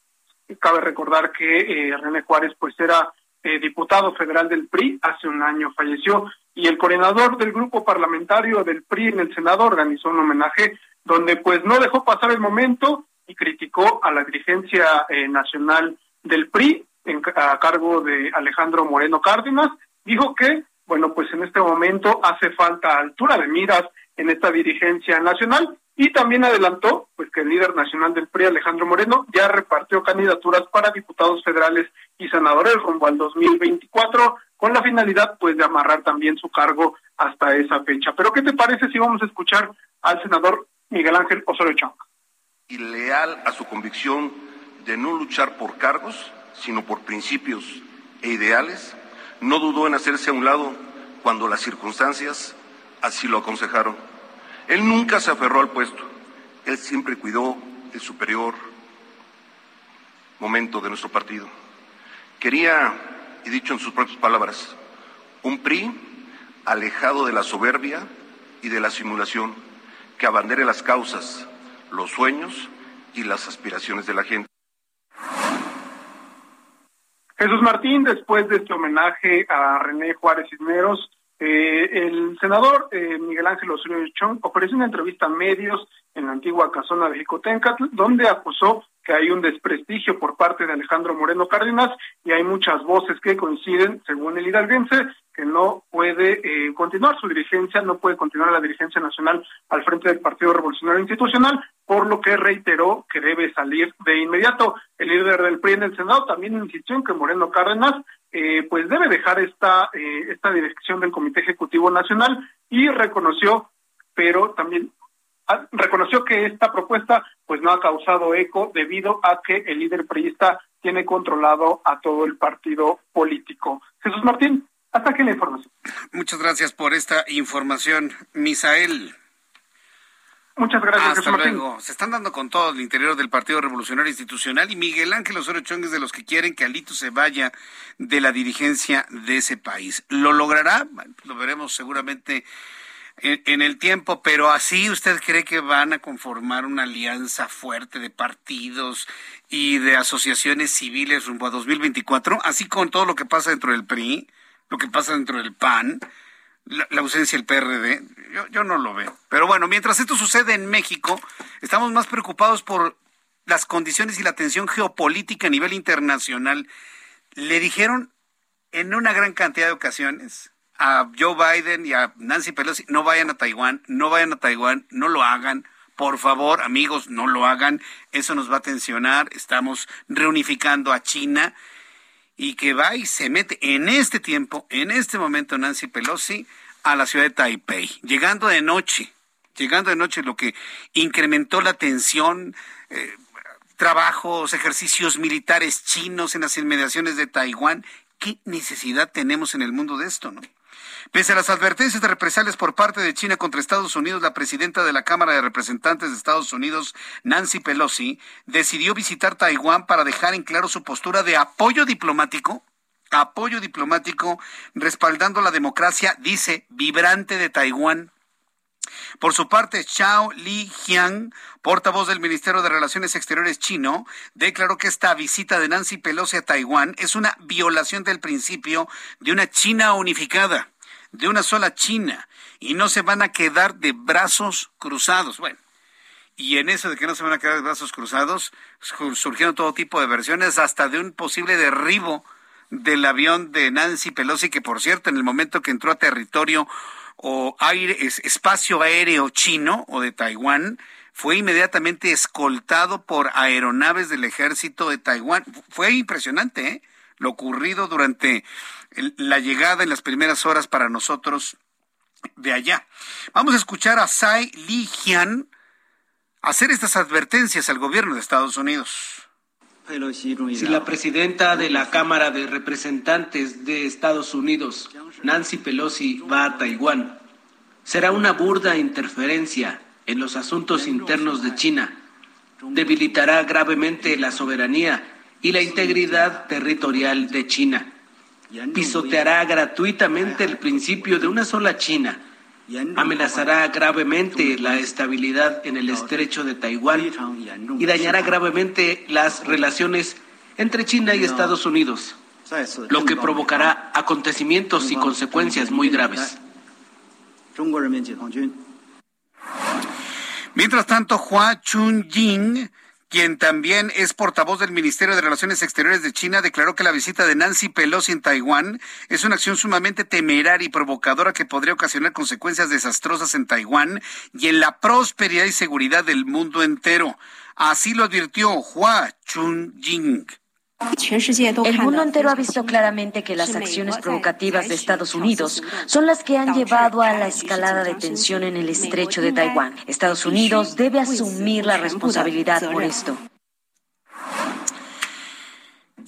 Cabe recordar que eh, René Juárez pues era eh, diputado federal del PRI, hace un año falleció, y el coordinador del grupo parlamentario del PRI en el Senado organizó un homenaje donde pues no dejó pasar el momento y criticó a la dirigencia nacional del PRI a cargo de Alejandro Moreno Cárdenas dijo que, bueno, pues en este momento hace falta altura de miras en esta dirigencia nacional y también adelantó pues que el líder nacional del PRI Alejandro Moreno ya repartió candidaturas para diputados federales y senadores rumbo al 2024 con la finalidad pues de amarrar también su cargo hasta esa fecha. Pero ¿qué te parece si vamos a escuchar al senador Miguel Ángel Osorio Chong? Y leal a su convicción de no luchar por cargos, sino por principios e ideales, no dudó en hacerse a un lado cuando las circunstancias así lo aconsejaron. Él nunca se aferró al puesto, él siempre cuidó el superior momento de nuestro partido. Quería, y dicho en sus propias palabras, un PRI alejado de la soberbia y de la simulación, que abandere las causas, los sueños y las aspiraciones de la gente. Jesús Martín, después de este homenaje a René Juárez Cisneros, eh, el senador eh, Miguel Ángel Osorio Chong ofreció una entrevista a medios en la antigua casona de Jicotencatl, donde acusó que hay un desprestigio por parte de Alejandro Moreno Cárdenas y hay muchas voces que coinciden, según el hidalguense, que no puede eh, continuar su dirigencia, no puede continuar la dirigencia nacional al frente del Partido Revolucionario Institucional, por lo que reiteró que debe salir de inmediato. El líder del PRI en el Senado también insistió en que Moreno Cárdenas eh, pues debe dejar esta, eh, esta dirección del Comité Ejecutivo Nacional y reconoció, pero también ah, reconoció que esta propuesta pues no ha causado eco debido a que el líder priista tiene controlado a todo el partido político. Jesús Martín, hasta aquí la información. Muchas gracias por esta información, Misael. Muchas gracias. Hasta luego. Se están dando con todo el interior del Partido Revolucionario Institucional y Miguel Ángel Osorio Chong es de los que quieren que Alito se vaya de la dirigencia de ese país. ¿Lo logrará? lo veremos seguramente en, el tiempo, pero así usted cree que van a conformar una alianza fuerte de partidos y de asociaciones civiles rumbo a 2024, así con todo lo que pasa dentro del PRI, lo que pasa dentro del PAN la, ausencia del PRD, yo, yo no lo veo. Pero bueno, mientras esto sucede en México, estamos más preocupados por las condiciones y la tensión geopolítica a nivel internacional. Le dijeron en una gran cantidad de ocasiones a Joe Biden y a Nancy Pelosi, no vayan a Taiwán, no vayan a Taiwán, no lo hagan. Por favor, amigos, no lo hagan. Eso nos va a tensionar. Estamos reunificando a China y que va y se mete en este tiempo, en este momento Nancy Pelosi a la ciudad de Taipei, llegando de noche, llegando de noche, lo que incrementó la tensión, eh, trabajos, ejercicios militares chinos en las inmediaciones de Taiwán. ¿Qué necesidad tenemos en el mundo de esto, no? Pese a las advertencias de represalias por parte de China contra Estados Unidos, la presidenta de la Cámara de Representantes de Estados Unidos, Nancy Pelosi, decidió visitar Taiwán para dejar en claro su postura de apoyo diplomático apoyo diplomático respaldando la democracia, dice, vibrante de Taiwán. Por su parte, Chao Li Jiang, portavoz del Ministerio de Relaciones Exteriores chino, declaró que esta visita de Nancy Pelosi a Taiwán es una violación del principio de una China unificada, de una sola China, y no se van a quedar de brazos cruzados. Bueno, y en eso de que no se van a quedar de brazos cruzados, surgieron todo tipo de versiones, hasta de un posible derribo del avión de Nancy Pelosi, que por cierto, en el momento que entró a territorio o aire, espacio aéreo chino o de Taiwán, fue inmediatamente escoltado por aeronaves del ejército de Taiwán. Fue impresionante ¿eh? lo ocurrido durante la llegada en las primeras horas para nosotros de allá. Vamos a escuchar a Tsai Li Jian hacer estas advertencias al gobierno de Estados Unidos. Si la presidenta de la Cámara de Representantes de Estados Unidos, Nancy Pelosi, va a Taiwán, será una burda interferencia en los asuntos internos de China. Debilitará gravemente la soberanía y la integridad territorial de China. Pisoteará gratuitamente el principio de una sola China amenazará gravemente la estabilidad en el estrecho de Taiwán y dañará gravemente las relaciones entre China y Estados Unidos, lo que provocará acontecimientos y consecuencias muy graves. Mientras tanto, Hua Chun-jing quien también es portavoz del Ministerio de Relaciones Exteriores de China, declaró que la visita de Nancy Pelosi en Taiwán es una acción sumamente temeraria y provocadora que podría ocasionar consecuencias desastrosas en Taiwán y en la prosperidad y seguridad del mundo entero. Así lo advirtió Hua Chun-jing. El mundo entero ha visto claramente que las acciones provocativas de Estados Unidos son las que han llevado a la escalada de tensión en el estrecho de Taiwán. Estados Unidos debe asumir la responsabilidad por esto.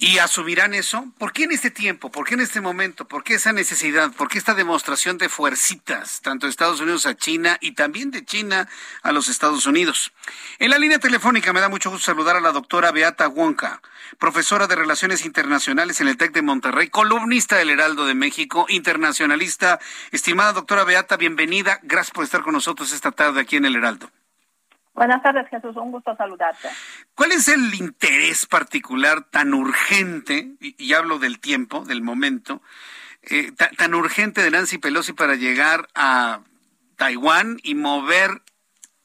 ¿Y asumirán eso? ¿Por qué en este tiempo? ¿Por qué en este momento? ¿Por qué esa necesidad? ¿Por qué esta demostración de fuercitas, tanto de Estados Unidos a China y también de China a los Estados Unidos? En la línea telefónica me da mucho gusto saludar a la doctora Beata Wonka, profesora de Relaciones Internacionales en el TEC de Monterrey, columnista del Heraldo de México, internacionalista. Estimada doctora Beata, bienvenida. Gracias por estar con nosotros esta tarde aquí en el Heraldo. Buenas tardes, Jesús. Un gusto saludarte. ¿Cuál es el interés particular tan urgente, y, hablo del tiempo, del momento, eh, tan urgente de Nancy Pelosi para llegar a Taiwán y mover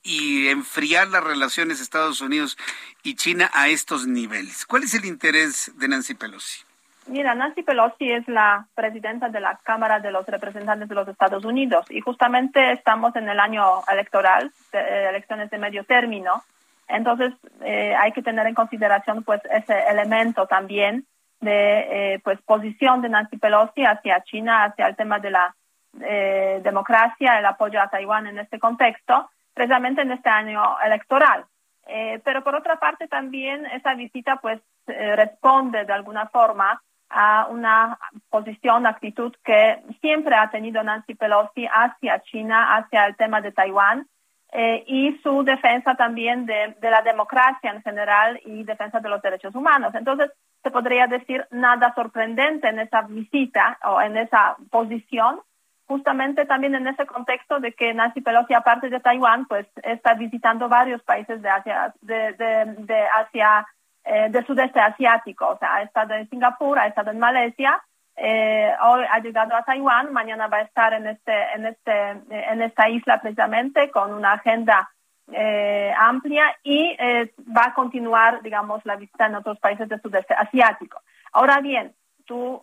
y enfriar las relaciones Estados Unidos y China a estos niveles? ¿Cuál es el interés de Nancy Pelosi? Mira, Nancy Pelosi es la presidenta de la Cámara de los Representantes de los Estados Unidos y justamente estamos en el año electoral, de elecciones de medio término. Entonces eh, hay que tener en consideración pues ese elemento también de eh, pues posición de Nancy Pelosi hacia China, hacia el tema de la eh, democracia, el apoyo a Taiwán en este contexto, precisamente en este año electoral. pero por otra parte también esa visita pues responde de alguna forma a una posición, actitud que siempre ha tenido Nancy Pelosi hacia China, hacia el tema de Taiwán eh, y su defensa también de, la democracia en general y defensa de los derechos humanos. Entonces, se podría decir nada sorprendente en esa visita o en esa posición, justamente también en ese contexto de que Nancy Pelosi, aparte de Taiwán, pues está visitando varios países de Asia, de, de, de Asia eh, del sudeste asiático, o sea, ha estado en Singapur, ha estado en Malasia, eh, hoy ha llegado a Taiwán, mañana va a estar en este, en este, en esta isla precisamente con una agenda eh, amplia y va a continuar, digamos, la visita en otros países del sudeste asiático. Ahora bien, tú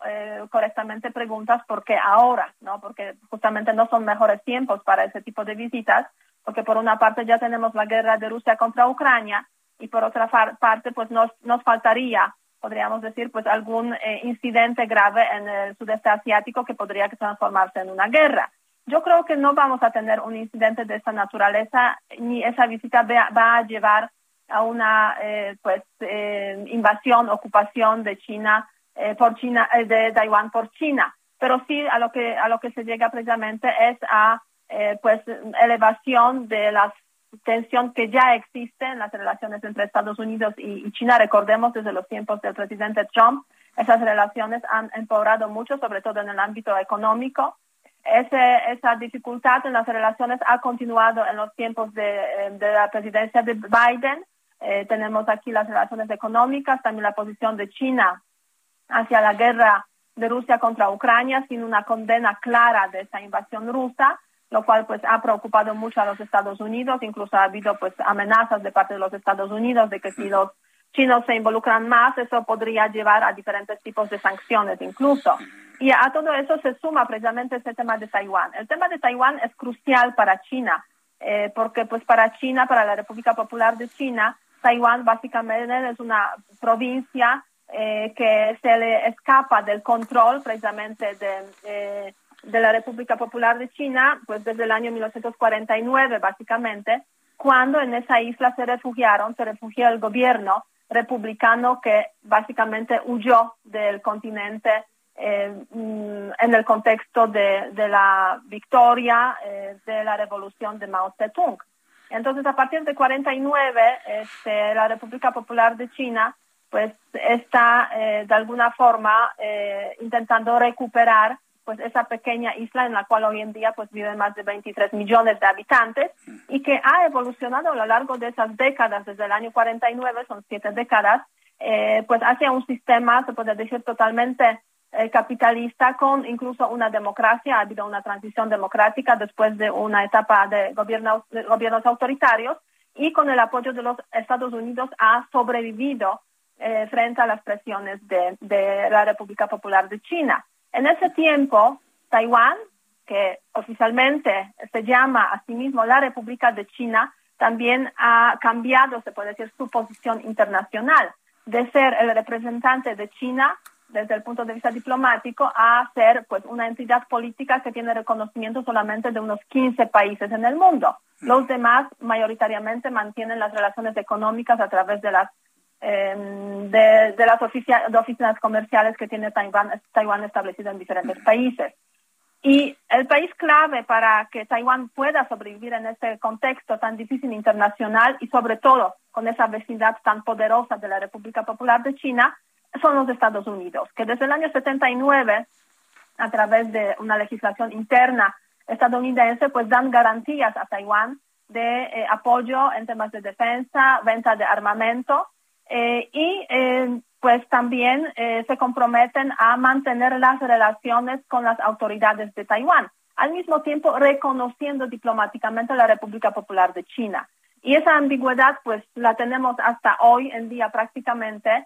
correctamente preguntas por qué ahora, ¿no? Porque justamente no son mejores tiempos para ese tipo de visitas, porque por una parte ya tenemos la guerra de Rusia contra Ucrania, y por otra parte pues nos, nos faltaría podríamos decir pues algún eh, incidente grave en el sudeste asiático que podría transformarse en una guerra. Yo creo que no vamos a tener un incidente de esta naturaleza ni esa visita va, a llevar a una eh, pues eh, invasión, ocupación de China por China de Taiwán por China, pero sí a lo que a lo que se llega precisamente es a pues elevación de las tensión que ya existe en las relaciones entre Estados Unidos y, China. Recordemos desde los tiempos del presidente Trump esas relaciones han empeorado mucho, sobre todo en el ámbito económico. esa dificultad en las relaciones ha continuado en los tiempos de, la presidencia de Biden. Eh, tenemos aquí las relaciones económicas, también la posición de China hacia la guerra de Rusia contra Ucrania sin una condena clara de esa invasión rusa, lo cual pues ha preocupado mucho a los Estados Unidos, incluso ha habido pues amenazas de parte de los Estados Unidos de que si los chinos se involucran más, eso podría llevar a diferentes tipos de sanciones incluso. Y a todo eso se suma precisamente este tema de Taiwán. El tema de Taiwán es crucial para China, eh, porque pues para China, para la República Popular de China, Taiwán básicamente es una provincia eh, que se le escapa del control precisamente de, eh, de la República Popular de China, pues desde el año 1949 básicamente, cuando en esa isla se refugiaron, se refugió el gobierno republicano que básicamente huyó del continente eh, mm, en el contexto de, la victoria de la revolución de Mao Zedong. Entonces, a partir de 49, este, la República Popular de China pues está eh, de alguna forma eh, intentando recuperar pues esa pequeña isla en la cual hoy en día pues viven más de 23 millones de habitantes y que ha evolucionado a lo largo de esas décadas, desde el año 49, son siete décadas, eh, pues hacia un sistema, se puede decir, totalmente capitalista con incluso una democracia, ha habido una transición democrática después de una etapa de, gobiernos, de gobiernos autoritarios y con el apoyo de los Estados Unidos ha sobrevivido eh, frente a las presiones de, la República Popular de China. En ese tiempo, Taiwán, que oficialmente se llama a sí mismo la República de China, también ha cambiado, se puede decir, su posición internacional de ser el representante de China desde el punto de vista diplomático a ser pues una entidad política que tiene reconocimiento solamente de unos 15 países en el mundo. Los demás mayoritariamente mantienen las relaciones económicas a través de las Em, de, las oficinas comerciales que tiene Taiwán, Taiwán establecido en diferentes países. Y el país clave para que Taiwán pueda sobrevivir en este contexto tan difícil internacional y sobre todo con esa vecindad tan poderosa de la República Popular de China son los Estados Unidos, que desde el año 79, a través de una legislación interna estadounidense, pues dan garantías a Taiwán de eh, apoyo en temas de defensa, venta de armamento eh, y eh, pues también eh, se comprometen a mantener las relaciones con las autoridades de Taiwán, al mismo tiempo reconociendo diplomáticamente la República Popular de China. Y esa ambigüedad pues la tenemos hasta hoy en día prácticamente,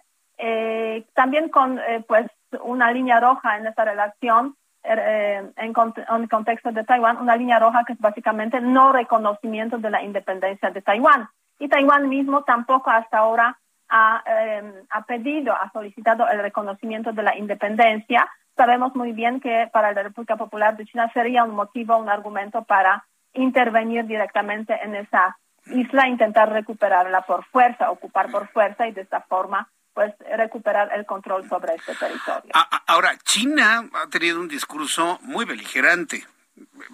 también con pues una línea roja en esta relación en, en contexto de Taiwán, una línea roja que es básicamente no reconocimiento de la independencia de Taiwán. Y Taiwán mismo tampoco hasta ahora Em, ha, pedido, ha solicitado el reconocimiento de la independencia, sabemos muy bien que para la República Popular de China sería un motivo, un argumento para intervenir directamente en esa isla, intentar recuperarla por fuerza, ocupar por fuerza y de esta forma pues recuperar el control sobre este territorio. Ahora, China ha tenido un discurso muy beligerante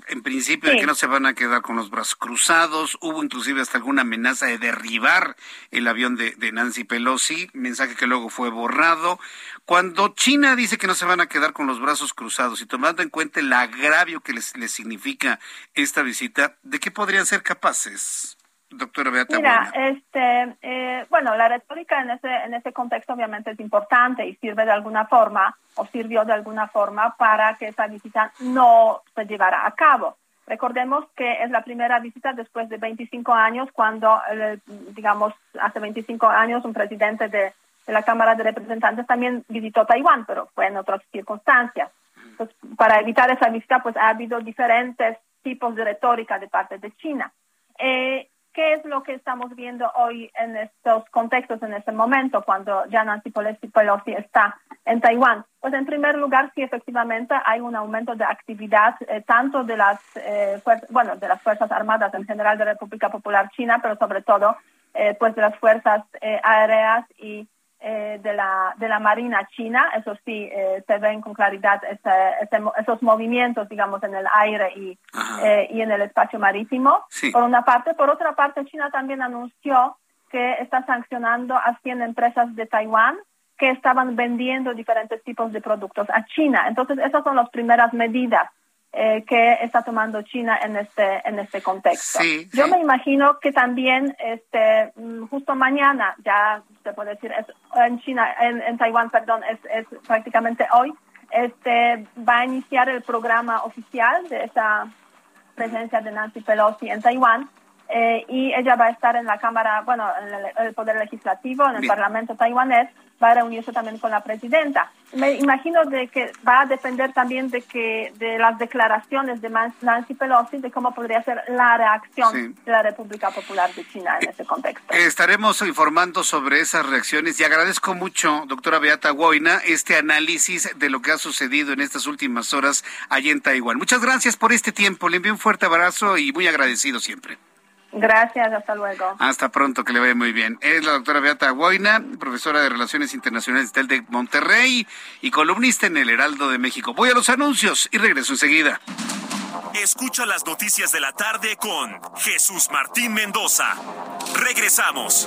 en principio de que no se van a quedar con los brazos cruzados. Hubo inclusive hasta alguna amenaza de derribar el avión de, Nancy Pelosi, mensaje que luego fue borrado. Cuando China dice que no se van a quedar con los brazos cruzados y tomando en cuenta el agravio que les, les significa esta visita, ¿de qué podrían ser capaces? Doctora Beata Mira, este, eh, bueno, la retórica en ese, en ese contexto obviamente es importante y sirve de alguna forma o sirvió de alguna forma para que esa visita no se llevara a cabo. Recordemos que es la primera visita después de 25 años, cuando, eh, digamos, hace 25 años un presidente de, de, la Cámara de Representantes también visitó Taiwán, pero fue en otras circunstancias. Entonces, para evitar esa visita, pues ha habido diferentes tipos de retórica de parte de China. Eh, ¿Qué es lo que estamos viendo hoy en estos contextos, en este momento, cuando ya Nancy Pelosi está en Taiwán? Pues en primer lugar, sí, efectivamente, hay un aumento de actividad eh, tanto de las, eh, bueno, de las Fuerzas Armadas en general de la República Popular China, pero sobre todo, eh, pues de las Fuerzas Aéreas y eh, de, la, de la Marina China. Eso sí, eh, se ven con claridad esos movimientos, digamos, en el aire y, eh, y en el espacio marítimo. Por una parte. Por otra parte, China también anunció que está sancionando a 100 empresas de Taiwán que estaban vendiendo diferentes tipos de productos a China. Entonces, esas son las primeras medidas eh, que está tomando China en este en este contexto. Yo me imagino que también este mm, justo mañana ya se puede decir en China en, en Taiwán perdón es, es prácticamente hoy este va a iniciar el programa oficial de esa presencia de Nancy Pelosi en Taiwán eh, y ella va a estar en la Cámara, bueno, en el, Poder Legislativo, en el Parlamento taiwanés, va a reunirse también con la presidenta. Me imagino de que va a depender también de que de las declaraciones de Nancy Pelosi de cómo podría ser la reacción de la República Popular de China en ese contexto. Estaremos informando sobre esas reacciones y agradezco mucho, doctora Beata Guaina, este análisis de lo que ha sucedido en estas últimas horas allí en Taiwán. Muchas gracias por este tiempo. Le envío un fuerte abrazo y muy agradecido siempre. Gracias, hasta luego. Hasta pronto, que le vaya muy bien. Es la doctora Beata Guaina, profesora de Relaciones Internacionales del de Monterrey y columnista en el Heraldo de México. Voy a los anuncios y regreso enseguida. Escucha las noticias de la tarde con Jesús Martín Mendoza. Regresamos.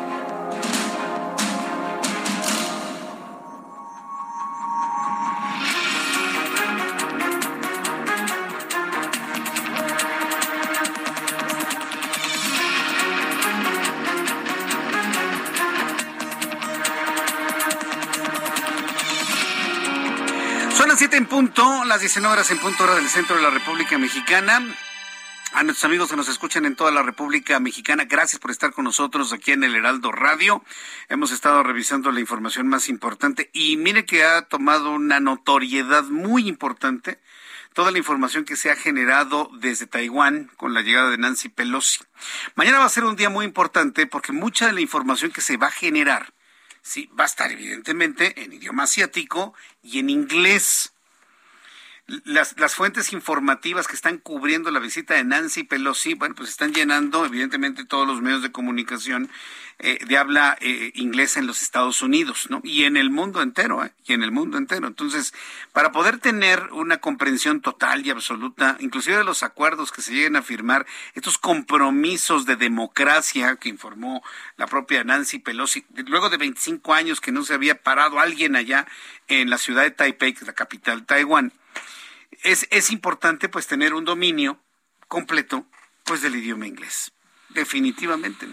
Punto, las 19 horas en punto hora del centro de la República Mexicana. A nuestros amigos que nos escuchan en toda la República Mexicana, gracias por estar con nosotros aquí en el Heraldo Radio. Hemos estado revisando la información más importante y mire que ha tomado una notoriedad muy importante toda la información que se ha generado desde Taiwán con la llegada de Nancy Pelosi. Mañana va a ser un día muy importante porque mucha de la información que se va a generar, sí, va a estar evidentemente en idioma asiático y en inglés las, las fuentes informativas que están cubriendo la visita de Nancy Pelosi, bueno, pues están llenando evidentemente todos los medios de comunicación eh, de habla eh, inglesa en los Estados Unidos, ¿no? Y en el mundo entero, ¿eh? Y en el mundo entero. Entonces, para poder tener una comprensión total y absoluta, inclusive de los acuerdos que se lleguen a firmar, estos compromisos de democracia que informó la propia Nancy Pelosi, luego de 25 años que no se había parado alguien allá en la ciudad de Taipei, que es la capital de Taiwán, es, es importante pues tener un dominio completo pues del idioma inglés definitivamente.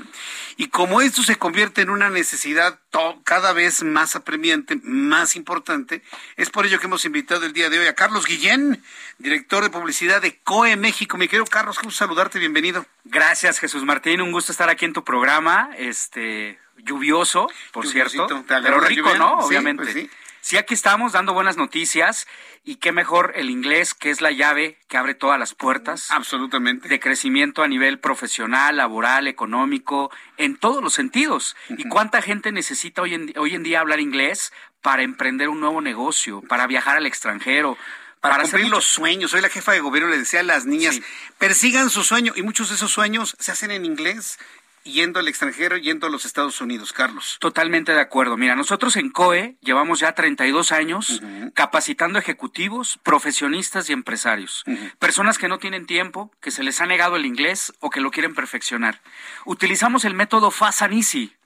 Y como esto se convierte en una necesidad cada vez más apremiante, más importante, es por ello que hemos invitado el día de hoy a Carlos Guillén, director de publicidad de COE México. Mi querido Carlos, gusto saludarte, bienvenido. Gracias, Jesús Martín, un gusto estar aquí en tu programa, este lluvioso, por cierto, pero rico, ¿no? Obviamente. Pues Sí, aquí estamos dando buenas noticias y qué mejor el inglés, que es la llave que abre todas las puertas. Absolutamente. De crecimiento a nivel profesional, laboral, económico, en todos los sentidos. ¿Y cuánta gente necesita hoy en, hoy en día hablar inglés para emprender un nuevo negocio, para viajar al extranjero? Para, cumplir los sueños. Hoy la jefa de gobierno le decía a las niñas, persigan su sueño. Y muchos de esos sueños se hacen en inglés yendo al extranjero, yendo a los Estados Unidos, Carlos. Totalmente de acuerdo. Mira, nosotros en COE llevamos ya 32 años capacitando ejecutivos, profesionistas y empresarios. Personas que no tienen tiempo, que se les ha negado el inglés o que lo quieren perfeccionar. Utilizamos el método Fast and Easy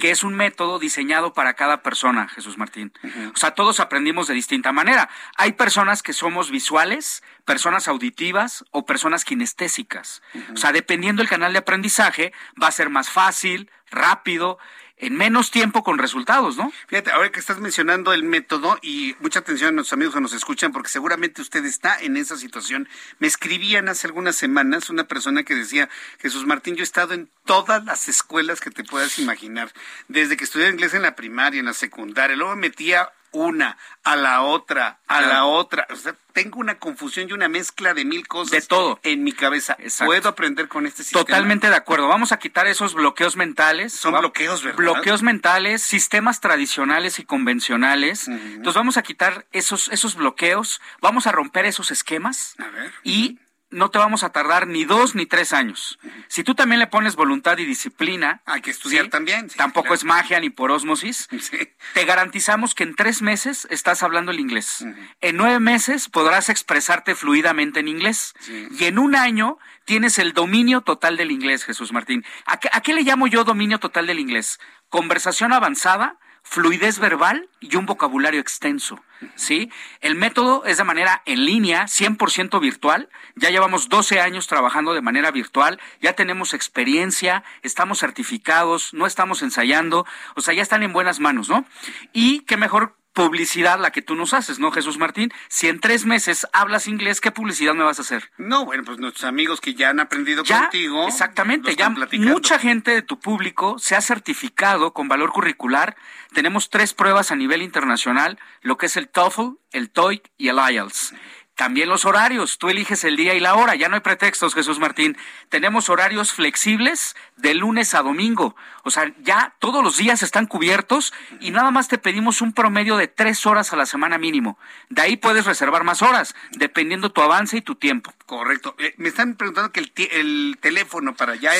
que es un método diseñado para cada persona, Jesús Martín. O sea, todos aprendimos de distinta manera. Hay personas que somos visuales, personas auditivas o personas kinestésicas. O sea, dependiendo del canal de aprendizaje, va a ser más fácil, rápido en menos tiempo con resultados, ¿no? Fíjate, ahora que estás mencionando el método y mucha atención a nuestros amigos que nos escuchan, porque seguramente usted está en esa situación. Me escribían hace algunas semanas una persona que decía, Jesús Martín, yo he estado en todas las escuelas que te puedas imaginar, desde que estudié inglés en la primaria, en la secundaria, luego me metía una, a la otra, a la otra. O sea, tengo una confusión y una mezcla de mil cosas. De todo. En mi cabeza. Puedo aprender con este sistema. Totalmente de acuerdo. Vamos a quitar esos bloqueos mentales. Son bloqueos, ¿verdad? Bloqueos mentales, sistemas tradicionales y convencionales. Entonces vamos a quitar esos, esos bloqueos, vamos a romper esos esquemas. A ver. Y no te vamos a tardar ni dos ni tres años. Si tú también le pones voluntad y disciplina. Hay que estudiar también. tampoco es magia ni por osmosis. Te garantizamos que en tres meses estás hablando el inglés. En nueve meses podrás expresarte fluidamente en inglés. Y en un año tienes el dominio total del inglés, Jesús Martín. ¿A qué le llamo yo dominio total del inglés? Conversación avanzada fluidez verbal y un vocabulario extenso, ¿sí? El método es de manera en línea, 100% virtual. Ya llevamos 12 años trabajando de manera virtual, ya tenemos experiencia, estamos certificados, no estamos ensayando, o sea, ya están en buenas manos, ¿no? Y qué mejor publicidad la que tú nos haces, ¿no, Jesús Martín? Si en tres meses hablas inglés, ¿qué publicidad me vas a hacer? No, bueno, pues nuestros amigos que ya han aprendido contigo. Exactamente, ya mucha gente de tu público se ha certificado con valor curricular. Tenemos tres pruebas a nivel internacional, lo que es el TOEFL, el TOEIC y el IELTS. También los horarios, tú eliges el día y la hora, ya no hay pretextos, Jesús Martín. Tenemos horarios flexibles de lunes a domingo, o sea, ya todos los días están cubiertos y nada más te pedimos un promedio de tres horas a la semana mínimo. De ahí puedes reservar más horas, dependiendo tu avance y tu tiempo. Correcto. Eh, me están preguntando que el, teléfono para ya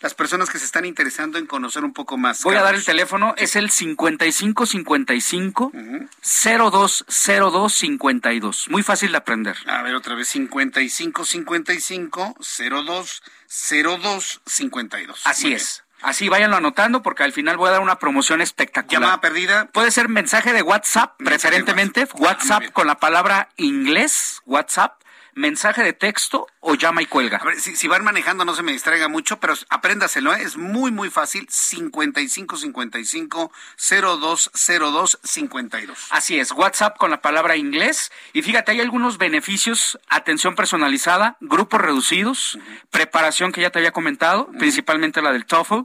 las personas que se están interesando en conocer un poco más. Voy a dar el teléfono, es el 5555 020252. Muy fácil de aprender. A ver, otra vez 5555 020252. Así es. Así váyanlo anotando porque al final voy a dar una promoción espectacular. Llamada perdida. Puede ser mensaje de WhatsApp, preferentemente. WhatsApp ah, con la palabra inglés, WhatsApp mensaje de texto o llama y cuelga. A ver, si, van manejando no se me distraiga mucho, pero apréndaselo, ¿eh? es muy, muy fácil. 5555 0202 52. Así es, WhatsApp con la palabra inglés. Y fíjate, hay algunos beneficios, atención personalizada, grupos reducidos, preparación que ya te había comentado, principalmente la del TOEFL.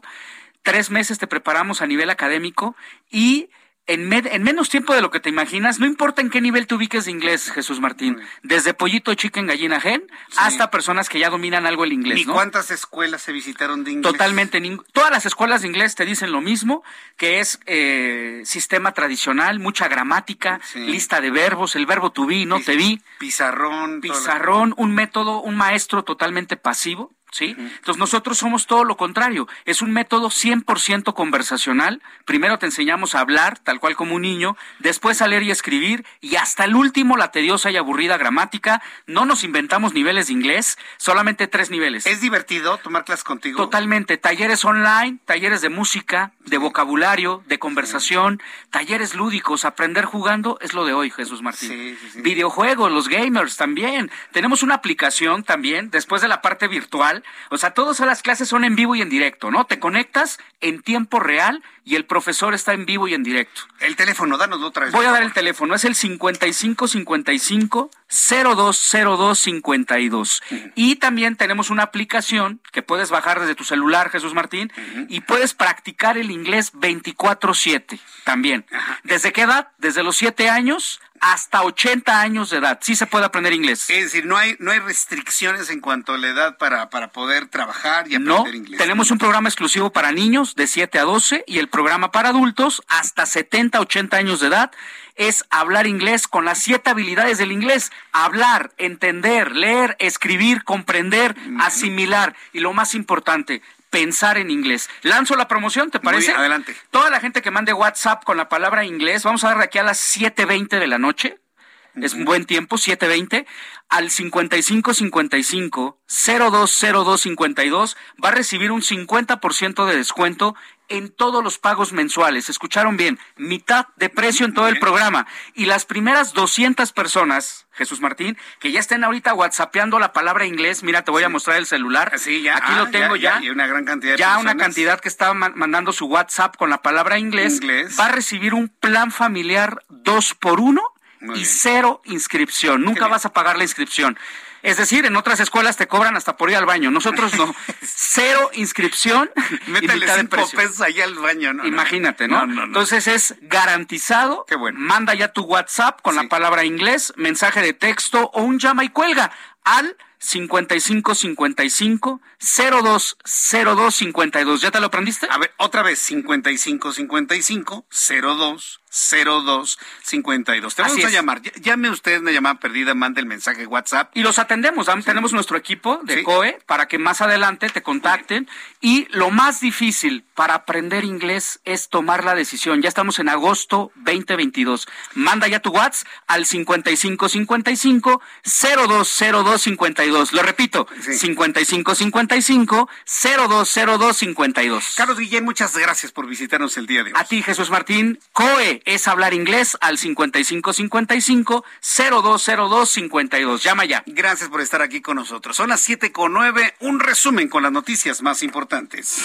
Tres meses te preparamos a nivel académico y en, menos tiempo de lo que te imaginas, no importa en qué nivel te ubiques de inglés, Jesús Martín, desde pollito chicken gallina gen hasta personas que ya dominan algo el inglés. ¿Y cuántas escuelas se visitaron de inglés? Totalmente, todas las escuelas de inglés te dicen lo mismo, que es eh, sistema tradicional, mucha gramática, lista de verbos, el verbo to be, no te vi. Pizarrón. Pizarrón, un método, un maestro totalmente pasivo ¿sí? Entonces nosotros somos todo lo contrario. Es un método 100% conversacional. Primero te enseñamos a hablar, tal cual como un niño, después a leer y escribir, y hasta el último la tediosa y aburrida gramática. No nos inventamos niveles de inglés, solamente tres niveles. ¿Es divertido tomar clases contigo? Totalmente. Talleres online, talleres de música, de vocabulario, de conversación, talleres lúdicos. Aprender jugando es lo de hoy, Jesús Martín. Videojuegos, los gamers también. Tenemos una aplicación también, después de la parte virtual, o sea, todas las clases son en vivo y en directo, ¿no? Te conectas en tiempo real y el profesor está en vivo y en directo. El teléfono, danos otra vez. Voy a dar el teléfono, es el 5555 020252. Y también tenemos una aplicación que puedes bajar desde tu celular, Jesús Martín, y puedes practicar el inglés 24/7 también. ¿Desde qué edad? Desde los 7 años hasta 80 años de edad. Sí se puede aprender inglés. Es decir, no hay, no hay restricciones en cuanto a la edad para, para poder trabajar y aprender inglés. Tenemos un programa exclusivo para niños de 7 a 12 y el programa para adultos hasta 70, 80 años de edad es hablar inglés con las siete habilidades del inglés. Hablar, entender, leer, escribir, comprender, asimilar y lo más importante, pensar en inglés. Lanzo la promoción, ¿te parece? adelante. Toda la gente que mande WhatsApp con la palabra inglés, vamos a dar de aquí a las 7.20 de la noche. Es un buen tiempo, 7.20, al 5555 020252 va a recibir un 50% de descuento en todos los pagos mensuales. Escucharon bien, mitad de precio en todo el programa. Y las primeras 200 personas, Jesús Martín, que ya estén ahorita whatsappeando la palabra inglés, mira, te voy a mostrar el celular. Sí, ya. Aquí lo ah, tengo ya. ya. una gran cantidad. ya una cantidad que estaba mandando su WhatsApp con la palabra inglés, inglés. Va a recibir un plan familiar dos por y cero inscripción. Nunca vas a pagar la inscripción. Es decir, en otras escuelas te cobran hasta por ir al baño. Nosotros no. Cero inscripción. Métele pesos allá al baño, ¿no? Imagínate, ¿no? Entonces es garantizado. Qué bueno. Manda ya tu WhatsApp con la palabra inglés, mensaje de texto o un llama y cuelga al 55 55 02 02 52. ¿Ya te lo aprendiste? A ver, otra vez 55 55 02 0252. Te vamos a llamar. Llame usted una llamada perdida, mande el mensaje WhatsApp. Y los atendemos. Tenemos nuestro equipo de COE para que más adelante te contacten. Y lo más difícil para aprender inglés es tomar la decisión. Ya estamos en agosto 2022. Manda ya tu WhatsApp al 5555 020252. Lo repito, 5555 020252. Carlos Guillén, muchas gracias por visitarnos el día de hoy. A ti, Jesús Martín. COE es hablar inglés al 5555-020252. Llama ya. Gracias por estar aquí con nosotros. Son las 7 con 9. Un resumen con las noticias más importantes.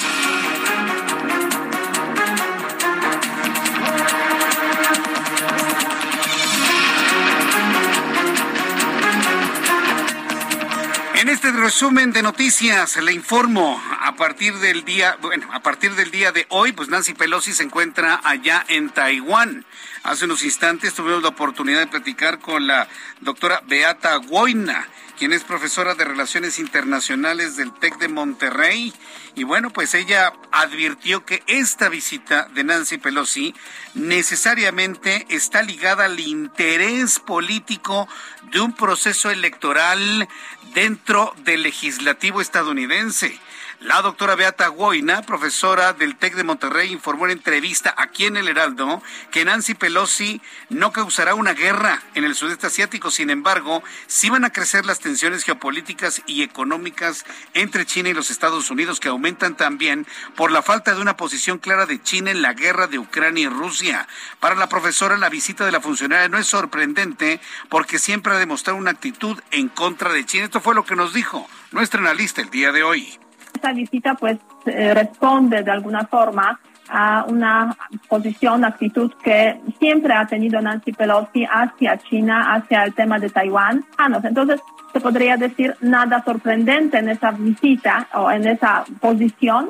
Este resumen de noticias le informo a partir del día, bueno, a partir del día de hoy, pues Nancy Pelosi se encuentra allá en Taiwán. Hace unos instantes tuvimos la oportunidad de platicar con la doctora Beata Goina quien es profesora de Relaciones Internacionales del TEC de Monterrey. Y bueno, pues ella advirtió que esta visita de Nancy Pelosi necesariamente está ligada al interés político de un proceso electoral dentro del legislativo estadounidense. La doctora Beata Goina, profesora del TEC de Monterrey, informó en entrevista aquí en el Heraldo que Nancy Pelosi no causará una guerra en el sudeste asiático. Sin embargo, sí van a crecer las tensiones geopolíticas y económicas entre China y los Estados Unidos, que aumentan también por la falta de una posición clara de China en la guerra de Ucrania y Rusia. Para la profesora, la visita de la funcionaria no es sorprendente porque siempre ha demostrado una actitud en contra de China. Esto fue lo que nos dijo nuestra analista el día de hoy esta visita pues eh, responde de alguna forma a una posición, actitud que siempre ha tenido Nancy Pelosi hacia China, hacia el tema de Taiwán. Entonces, se podría decir nada sorprendente en esa visita o en esa posición.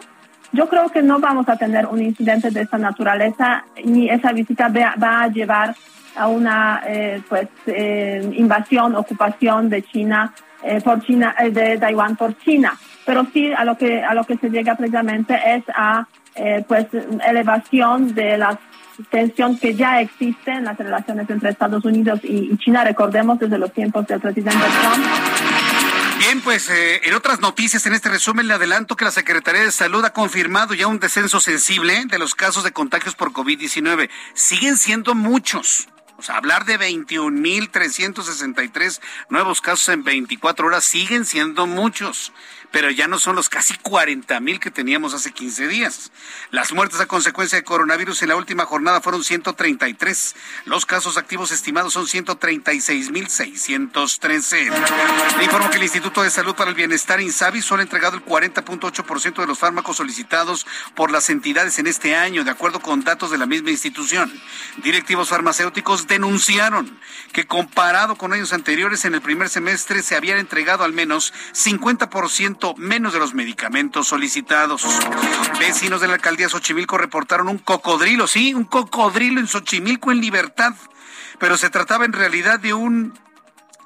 Yo creo que no vamos a tener un incidente de esa naturaleza ni esa visita va a llevar a una eh, pues eh, invasión, ocupación de China por China, de Taiwán por China pero sí a lo que a lo que se llega precisamente es a eh, pues elevación de la tensión que ya existe en las relaciones entre Estados Unidos y, China, recordemos desde los tiempos del presidente Trump. Bien, pues eh, en otras noticias en este resumen le adelanto que la Secretaría de Salud ha confirmado ya un descenso sensible de los casos de contagios por COVID-19. Siguen siendo muchos. O sea, hablar de 21.363 nuevos casos en 24 horas siguen siendo muchos pero ya no son los casi 40 mil que teníamos hace 15 días. Las muertes a consecuencia de coronavirus en la última jornada fueron 133. Los casos activos estimados son 136 mil 613. Le informo que el Instituto de Salud para el Bienestar INSABI solo ha entregado el 40.8% de los fármacos solicitados por las entidades en este año, de acuerdo con datos de la misma institución. Directivos farmacéuticos denunciaron que comparado con años anteriores, en el primer semestre se habían entregado al menos 50% menos de los medicamentos solicitados. Vecinos de la alcaldía Xochimilco reportaron un cocodrilo, sí, un cocodrilo en Xochimilco en libertad, pero se trataba en realidad de un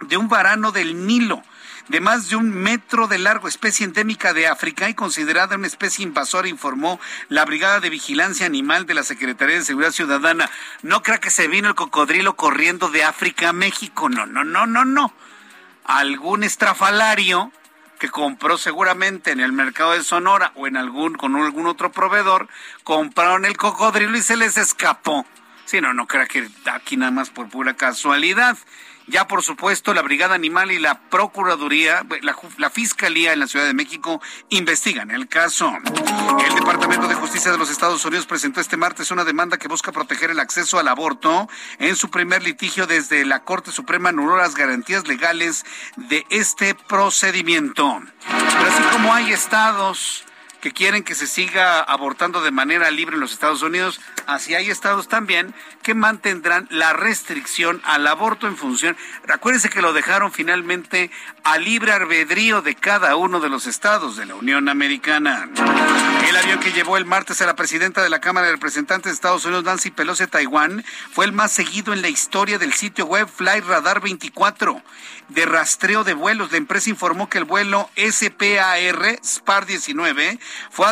de un varano del Nilo de más de un metro de largo, especie endémica de África y considerada una especie invasora, informó la Brigada de Vigilancia Animal de la Secretaría de Seguridad Ciudadana. No crea que se vino el cocodrilo corriendo de África a México, no, no, no, no, no. Algún estrafalario que compró seguramente en el mercado de Sonora o en algún con algún otro proveedor, compraron el cocodrilo y se les escapó. Si no, no crea que aquí nada más por pura casualidad. Ya, por supuesto, la Brigada Animal y la Procuraduría, la, Fiscalía en la Ciudad de México investigan el caso. El Departamento de Justicia de los Estados Unidos presentó este martes una demanda que busca proteger el acceso al aborto. En su primer litigio desde la Corte Suprema anuló las garantías legales de este procedimiento. Pero así como hay estados que quieren que se siga abortando de manera libre en los Estados Unidos, así hay estados también que mantendrán la restricción al aborto en función. Acuérdense que lo dejaron finalmente a libre albedrío de cada uno de los estados de la Unión Americana. El avión que llevó el martes a la presidenta de la Cámara de Representantes de Estados Unidos, Nancy Pelosi, Taiwán, fue el más seguido en la historia del sitio web Flight Radar 24 de rastreo de vuelos. La empresa informó que el vuelo SPAR SPAR 19 fue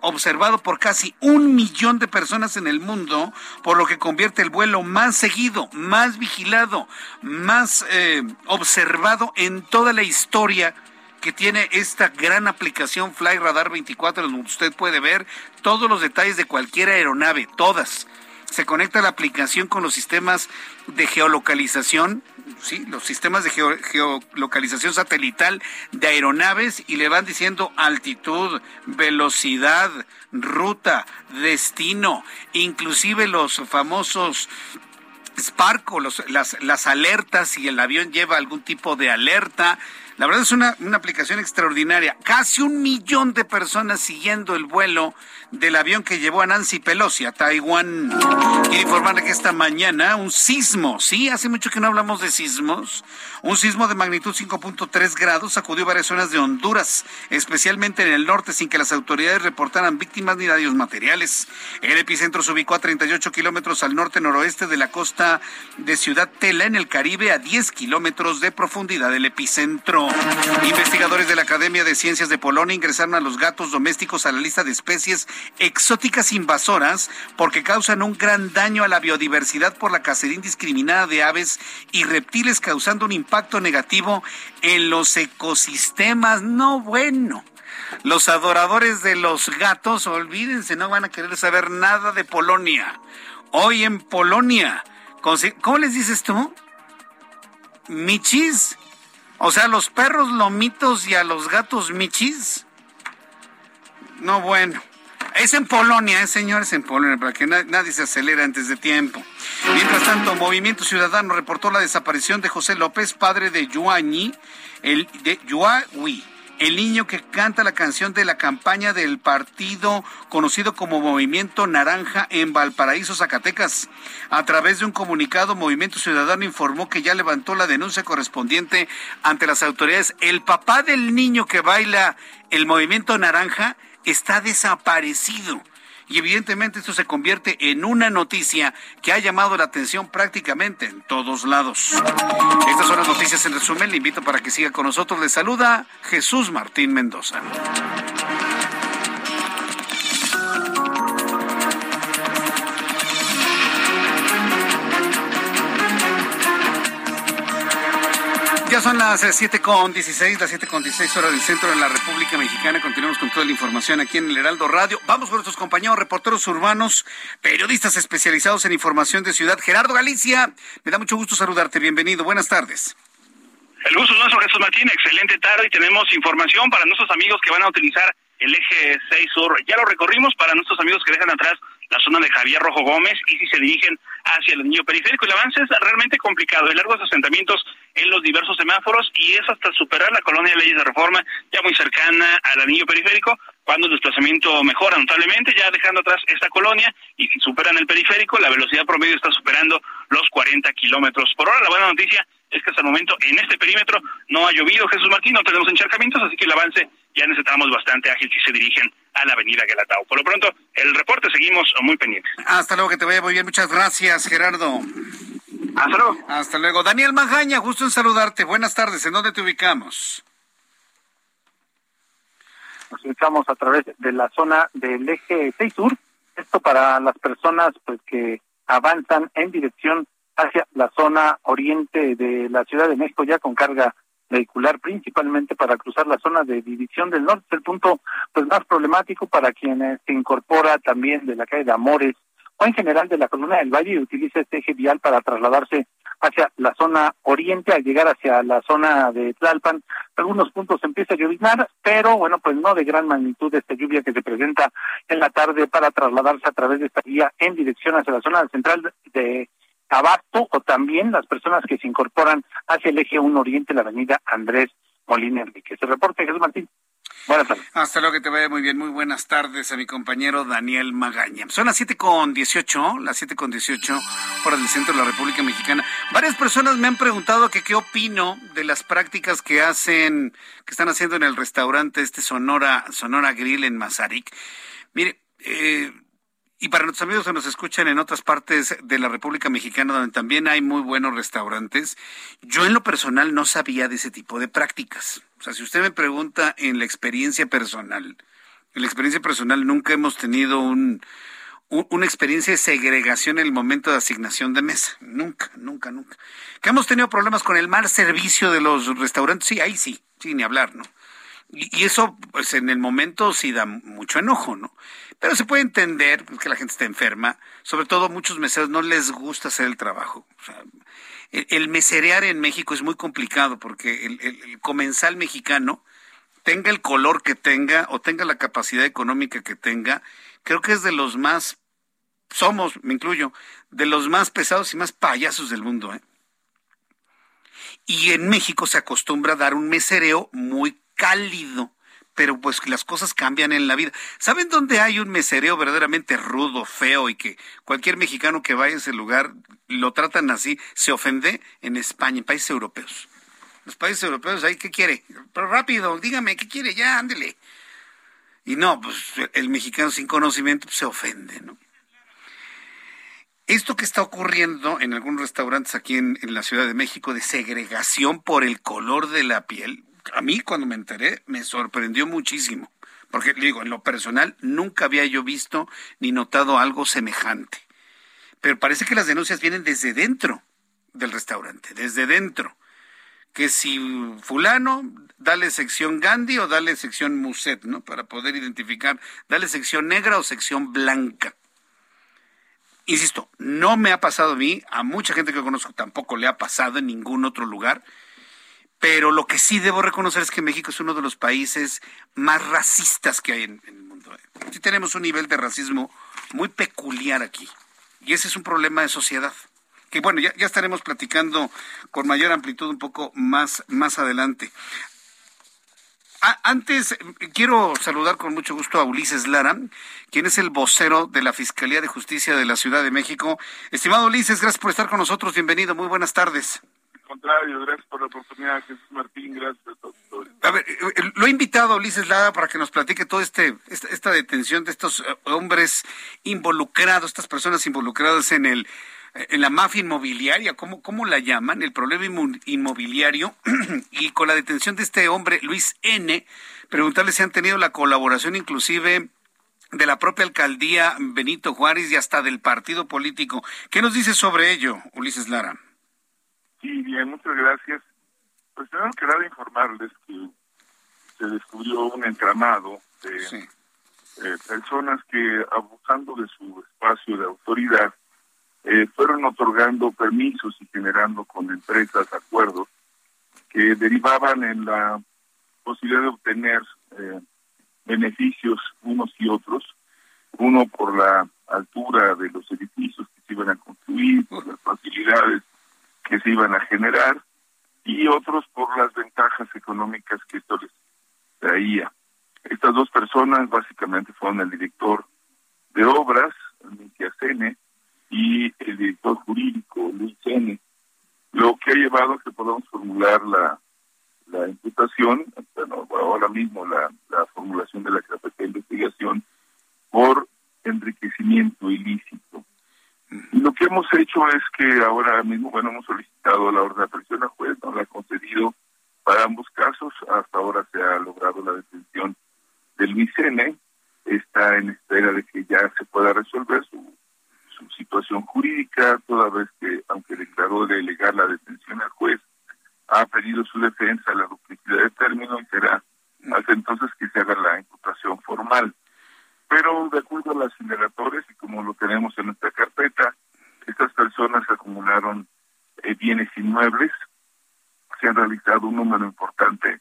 observado por casi un millón de personas en el mundo, por lo que convierte el vuelo más seguido, más vigilado, más eh, observado en toda la historia que tiene esta gran aplicación Fly Radar 24, donde usted puede ver todos los detalles de cualquier aeronave, todas. Se conecta la aplicación con los sistemas de geolocalización sí, los sistemas de geolocalización satelital de aeronaves y le van diciendo altitud, velocidad, ruta, destino, inclusive los famosos Spark los, las, las alertas, si el avión lleva algún tipo de alerta. La verdad es una, una aplicación extraordinaria. Casi un millón de personas siguiendo el vuelo del avión que llevó a Nancy Pelosi a Taiwán. Quiero informarle que esta mañana un sismo, sí, hace mucho que no hablamos de sismos, un sismo de magnitud 5.3 grados sacudió varias zonas de Honduras, especialmente en el norte, sin que las autoridades reportaran víctimas ni daños materiales. El epicentro se ubicó a 38 kilómetros al norte-noroeste de la costa de Ciudad Tela, en el Caribe, a 10 kilómetros de profundidad del epicentro. Investigadores de la Academia de Ciencias de Polonia ingresaron a los gatos domésticos a la lista de especies exóticas invasoras porque causan un gran daño a la biodiversidad por la cacería indiscriminada de aves y reptiles, causando un impacto negativo en los ecosistemas. No bueno. Los adoradores de los gatos, olvídense, no van a querer saber nada de Polonia. Hoy en Polonia, ¿cómo les dices tú? Michis. O sea, los perros lomitos y a los gatos michis. No, bueno. Es en Polonia, ¿eh, señores, en Polonia, para que nadie se acelere antes de tiempo. Mientras tanto, Movimiento Ciudadano reportó la desaparición de José López, padre de Yuañi, el de el niño que canta la canción de la campaña del partido conocido como Movimiento Naranja en Valparaíso, Zacatecas. A través de un comunicado, Movimiento Ciudadano informó que ya levantó la denuncia correspondiente ante las autoridades. El papá del niño que baila el Movimiento Naranja está desaparecido. Y evidentemente esto se convierte en una noticia que ha llamado la atención prácticamente en todos lados. Estas son las noticias en resumen. Le invito para que siga con nosotros. Le saluda Jesús Martín Mendoza. Son las 7 eh, con 16, las 7 con 16 horas del centro de la República Mexicana. Continuamos con toda la información aquí en el Heraldo Radio. Vamos con nuestros compañeros reporteros urbanos, periodistas especializados en información de ciudad. Gerardo Galicia, me da mucho gusto saludarte. Bienvenido. Buenas tardes. El gusto es nuestro, Jesús Martín. Excelente tarde y tenemos información para nuestros amigos que van a utilizar el eje 6 sur. Ya lo recorrimos para nuestros amigos que dejan atrás la zona de Javier Rojo Gómez y si se dirigen hacia el anillo periférico. El avance es realmente complicado, hay largos asentamientos en los diversos semáforos y es hasta superar la colonia de leyes de reforma, ya muy cercana al anillo periférico, cuando el desplazamiento mejora notablemente, ya dejando atrás esta colonia y si superan el periférico, la velocidad promedio está superando los 40 kilómetros por hora. La buena noticia es que hasta el momento en este perímetro no ha llovido, Jesús Martín, no tenemos encharcamientos, así que el avance ya necesitamos bastante ágil si se dirigen a la avenida Galatao. Por lo pronto, el reporte seguimos muy pendientes. Hasta luego, que te vaya muy bien. Muchas gracias, Gerardo. Hasta luego. Hasta luego. Daniel Majaña, gusto en saludarte. Buenas tardes. ¿En dónde te ubicamos? Nos ubicamos a través de la zona del eje 6 sur. Esto para las personas pues que avanzan en dirección hacia la zona oriente de la Ciudad de México ya con carga vehicular principalmente para cruzar la zona de División del Norte, el punto pues más problemático para quienes se incorpora también de la calle de Amores o en general de la Columna del Valle y utiliza este eje vial para trasladarse hacia la zona oriente al llegar hacia la zona de Tlalpan. Algunos puntos empieza a llovinar, pero bueno, pues no de gran magnitud esta lluvia que se presenta en la tarde para trasladarse a través de esta vía en dirección hacia la zona central de Abasto o también las personas que se incorporan hacia el eje 1 Oriente, la avenida Andrés Molina Enrique. Se reporte Jesús Martín. Buenas tardes. Hasta luego, que te vaya muy bien. Muy buenas tardes a mi compañero Daniel Magaña. Son las siete con dieciocho, las siete con dieciocho, hora del centro de la República Mexicana. Varias personas me han preguntado que qué opino de las prácticas que hacen, que están haciendo en el restaurante este Sonora, Sonora Grill en Mazarik. Mire, eh, y para nuestros amigos que nos escuchan en otras partes de la República Mexicana, donde también hay muy buenos restaurantes, yo en lo personal no sabía de ese tipo de prácticas. O sea, si usted me pregunta en la experiencia personal, en la experiencia personal nunca hemos tenido un, una experiencia de segregación en el momento de asignación de mesa. Nunca, nunca, nunca. Que hemos tenido problemas con el mal servicio de los restaurantes, sí, ahí sí, sí, ni hablar, ¿no? Y, eso, pues en el momento sí da mucho enojo, ¿no? Pero se puede entender que la gente está enferma, sobre todo muchos meseros no les gusta hacer el trabajo. O sea, el, meserear en México es muy complicado porque el, comensal mexicano, tenga el color que tenga o tenga la capacidad económica que tenga, creo que es de los más, somos, me incluyo, de los más pesados y más payasos del mundo. ¿eh? Y en México se acostumbra a dar un mesereo muy cálido pero pues las cosas cambian en la vida. ¿Saben dónde hay un mesereo verdaderamente rudo, feo y que cualquier mexicano que vaya a ese lugar lo tratan así, se ofende? En España, en países europeos. Los países europeos, ahí, ¿qué quiere? Pero rápido, dígame, ¿qué quiere? Ya, ándele. Y no, pues el mexicano sin conocimiento se ofende, ¿no? Esto que está ocurriendo en algunos restaurantes aquí en, en la Ciudad de México de segregación por el color de la piel, a mí cuando me enteré me sorprendió muchísimo, porque digo, en lo personal nunca había yo visto ni notado algo semejante. Pero parece que las denuncias vienen desde dentro del restaurante, desde dentro. Que si fulano, dale sección Gandhi o dale sección Muset, ¿no? Para poder identificar, dale sección negra o sección blanca. Insisto, no me ha pasado a mí, a mucha gente que conozco tampoco le ha pasado en ningún otro lugar, pero lo que sí debo reconocer es que México es uno de los países más racistas que hay en, el mundo. ¿eh? Sí tenemos un nivel de racismo muy peculiar aquí. Y ese es un problema de sociedad. Que bueno, ya, estaremos platicando con mayor amplitud un poco más, más adelante. antes, quiero saludar con mucho gusto a Ulises Lara, quien es el vocero de la Fiscalía de Justicia de la Ciudad de México. Estimado Ulises, gracias por estar con nosotros. Bienvenido. Muy buenas tardes contrario, gracias por la oportunidad, Jesús Martín, gracias a todos. A ver, eh, eh, lo he invitado Ulises Lada para que nos platique toda este, esta, detención de estos eh, hombres involucrados, estas personas involucradas en el en la mafia inmobiliaria, ¿cómo, cómo la llaman? El problema inmobiliario y con la detención de este hombre, Luis N., preguntarle si han tenido la colaboración inclusive de la propia alcaldía Benito Juárez y hasta del partido político. ¿Qué nos dice sobre ello, Ulises Lara? Sí, bien, muchas gracias. Pues tengo que dar informarles que se descubrió un entramado de eh, personas que, abusando de su espacio de autoridad, eh, fueron otorgando permisos y generando con empresas acuerdos que derivaban en la posibilidad de obtener eh, beneficios unos y otros, uno por la altura de los edificios que se iban a construir, por las facilidades que se iban a generar y otros por las ventajas económicas que esto les traía. Estas dos personas básicamente fueron el director de obras, Nikia Sene, y el director jurídico, Luis Sene, lo que ha llevado a que podamos formular la, la imputación, bueno, ahora mismo la, la formulación de la carpeta de investigación por enriquecimiento ilícito. Lo que hemos hecho es que ahora mismo, bueno, hemos solicitado la orden de aprehensión al juez, nos la ha concedido para ambos casos. Hasta ahora se ha logrado la detención del Vicene. Está en espera de que ya se pueda resolver su, su situación jurídica, toda vez que, aunque declaró de delegar la detención al juez, ha pedido su defensa la duplicidad de término y será hasta entonces que se haga la imputación formal pero de acuerdo a las indagatorias y como lo tenemos en nuestra carpeta, estas personas acumularon eh, bienes inmuebles, se han realizado un número importante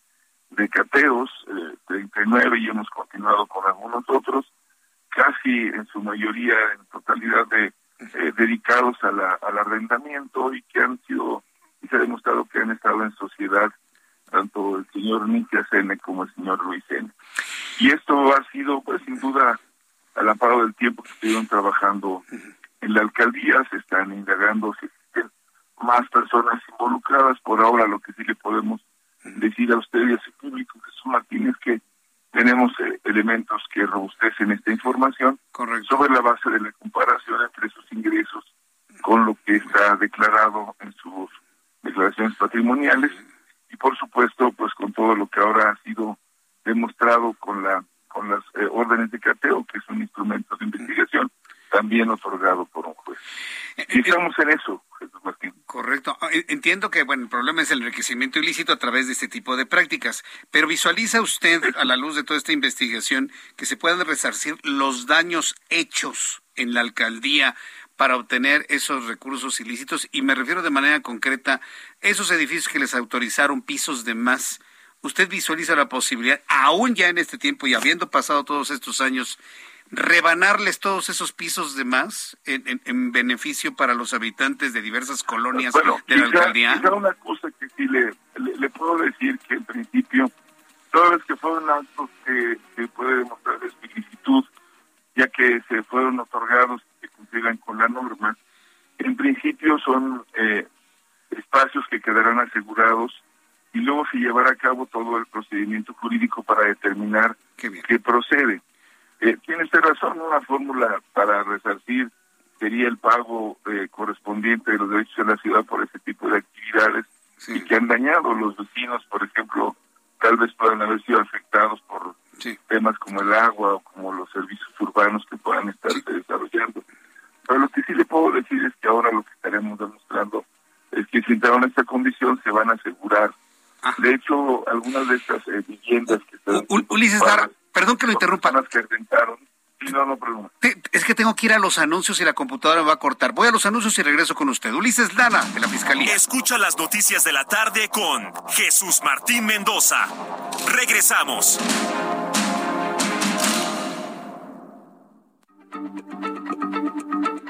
de cateos, eh, 39, y hemos continuado con algunos otros, casi en su mayoría, en totalidad, de eh, dedicados a la, al arrendamiento y que han sido, y se ha demostrado que han estado en sociedad tanto el señor Nikia Sene como el señor Luis Sene. Y esto ha sido, pues, sin duda, al amparo del tiempo que estuvieron trabajando en la alcaldía, se están indagando si existen más personas involucradas. Por ahora, lo que sí le podemos decir a usted y a su público, Jesús Martínez, que tenemos eh, elementos que robustecen esta información sobre la base de la comparación entre sus ingresos con lo que está declarado en sus declaraciones patrimoniales y por supuesto pues con todo lo que ahora ha sido demostrado con la con las eh, órdenes de cateo que es un instrumento de investigación también otorgado por un juez. Eh, y estamos en eso, Jesús Martín. Correcto. Ah, entiendo que bueno, el problema es el enriquecimiento ilícito a través de este tipo de prácticas, pero visualiza usted a la luz de toda esta investigación que se puedan resarcir los daños hechos en la alcaldía para obtener esos recursos ilícitos y me refiero de manera concreta esos edificios que les autorizaron pisos de más. ¿Usted visualiza la posibilidad, aún ya en este tiempo y habiendo pasado todos estos años, rebanarles todos esos pisos de más en, beneficio para los habitantes de diversas colonias de la alcaldía? una cosa que sí le, le, puedo decir que en principio, todas vez que fueron actos que, que puede demostrar explicitud, ya que se fueron otorgados que cumplirán con la norma, en principio son eh, espacios que quedarán asegurados y luego se llevará a cabo todo el procedimiento jurídico para determinar qué procede. Eh, tiene usted razón, una fórmula para resarcir sería el pago eh, correspondiente de los derechos de la ciudad por ese tipo de actividades y que han dañado los vecinos, por ejemplo, tal vez puedan haber sido afectados por temas como el agua o como los servicios urbanos que puedan estar desarrollando. Pero lo que sí le puedo decir es que ahora lo que estaremos demostrando es que si entraron en esta condición se van a asegurar. De hecho, algunas de estas eh, viviendas que están... Ulises Perdón que lo interrumpa. no, no, es que tengo que ir a los anuncios y la computadora me va a cortar. Voy a los anuncios y regreso con usted. Ulises Lana, de la Fiscalía. Escucha las noticias de la tarde con Jesús Martín Mendoza. Regresamos.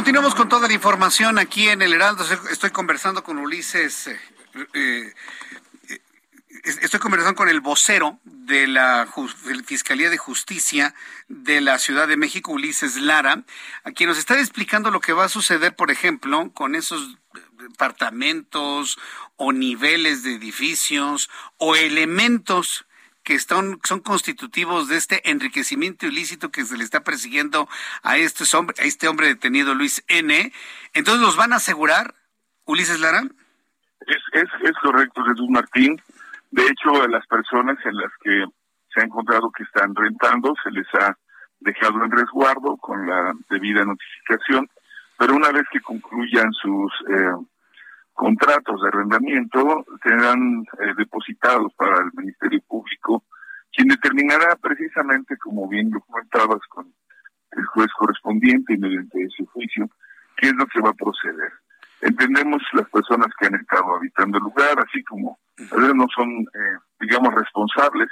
Continuamos con toda la información aquí en el Heraldo. Estoy conversando con Ulises. Eh, eh, estoy conversando con el vocero de la Fiscalía de Justicia de la Ciudad de México, Ulises Lara, a quien nos está explicando lo que va a suceder, por ejemplo, con esos departamentos o niveles de edificios o elementos que están, son constitutivos de este enriquecimiento ilícito que se le está persiguiendo a este hombre, a este hombre detenido Luis N. Entonces, ¿los van a asegurar, Ulises Lara? Es, es, es correcto, Jesús Martín. De hecho, a las personas en las que se ha encontrado que están rentando, se les ha dejado en resguardo con la debida notificación, pero una vez que concluyan sus eh, contratos de arrendamiento, serán eh, depositados para el Ministerio Público, quien determinará precisamente, como bien lo comentabas con el juez correspondiente y mediante ese juicio, qué es lo que va a proceder. Entendemos las personas que han estado habitando el lugar, así como no son, eh, digamos, responsables,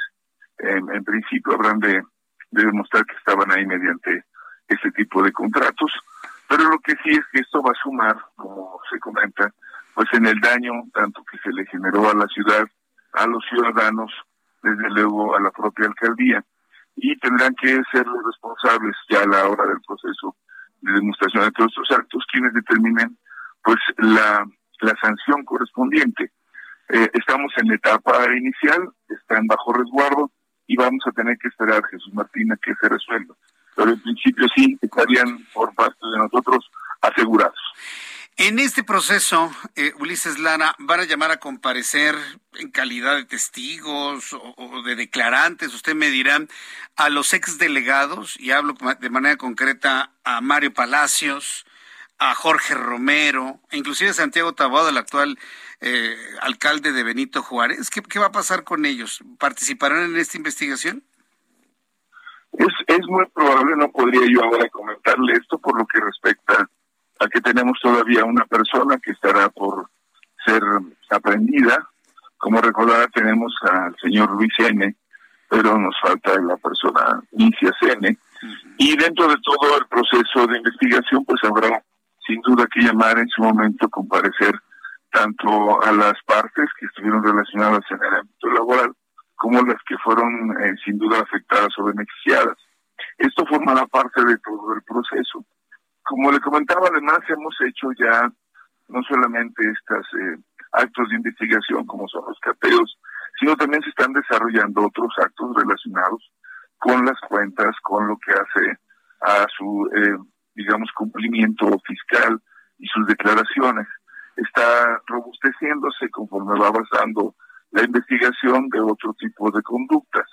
en, principio habrán de, demostrar que estaban ahí mediante ese tipo de contratos, pero lo que sí es que esto va a sumar, como se comenta, pues en el daño tanto que se le generó a la ciudad, a los ciudadanos, desde luego a la propia alcaldía, y tendrán que ser los responsables ya a la hora del proceso de demostración de todos estos actos, quienes determinen pues la, la sanción correspondiente. Eh, estamos en la etapa inicial, están bajo resguardo y vamos a tener que esperar, Jesús Martín, a que se resuelva. Pero en principio sí estarían por parte de nosotros asegurados. En este proceso, eh, Ulises Lara, van a llamar a comparecer en calidad de testigos o, de declarantes, usted me dirá, a los exdelegados, y hablo de manera concreta a Mario Palacios, a Jorge Romero, e inclusive a Santiago Taboado, el actual eh, alcalde de Benito Juárez. ¿Qué, va a pasar con ellos? ¿Participarán en esta investigación? Es, es muy probable, no podría yo ahora comentarle esto por lo que respecta a que tenemos todavía una persona que estará por ser aprendida. Como recordará, tenemos al señor Luis N., pero nos falta la persona Inicia N. Y dentro de todo el proceso de investigación, pues habrá sin duda que llamar en su momento comparecer tanto a las partes que estuvieron relacionadas en el ámbito laboral como las que fueron eh, sin duda afectadas o beneficiadas. Esto formará parte de todo el proceso. Como le comentaba, además hemos hecho ya no solamente estos eh, actos de investigación como son los cateos, sino también se están desarrollando otros actos relacionados con las cuentas, con lo que hace a su, eh, digamos, cumplimiento fiscal y sus declaraciones está robusteciéndose conforme va avanzando la investigación de otro tipo de conductas.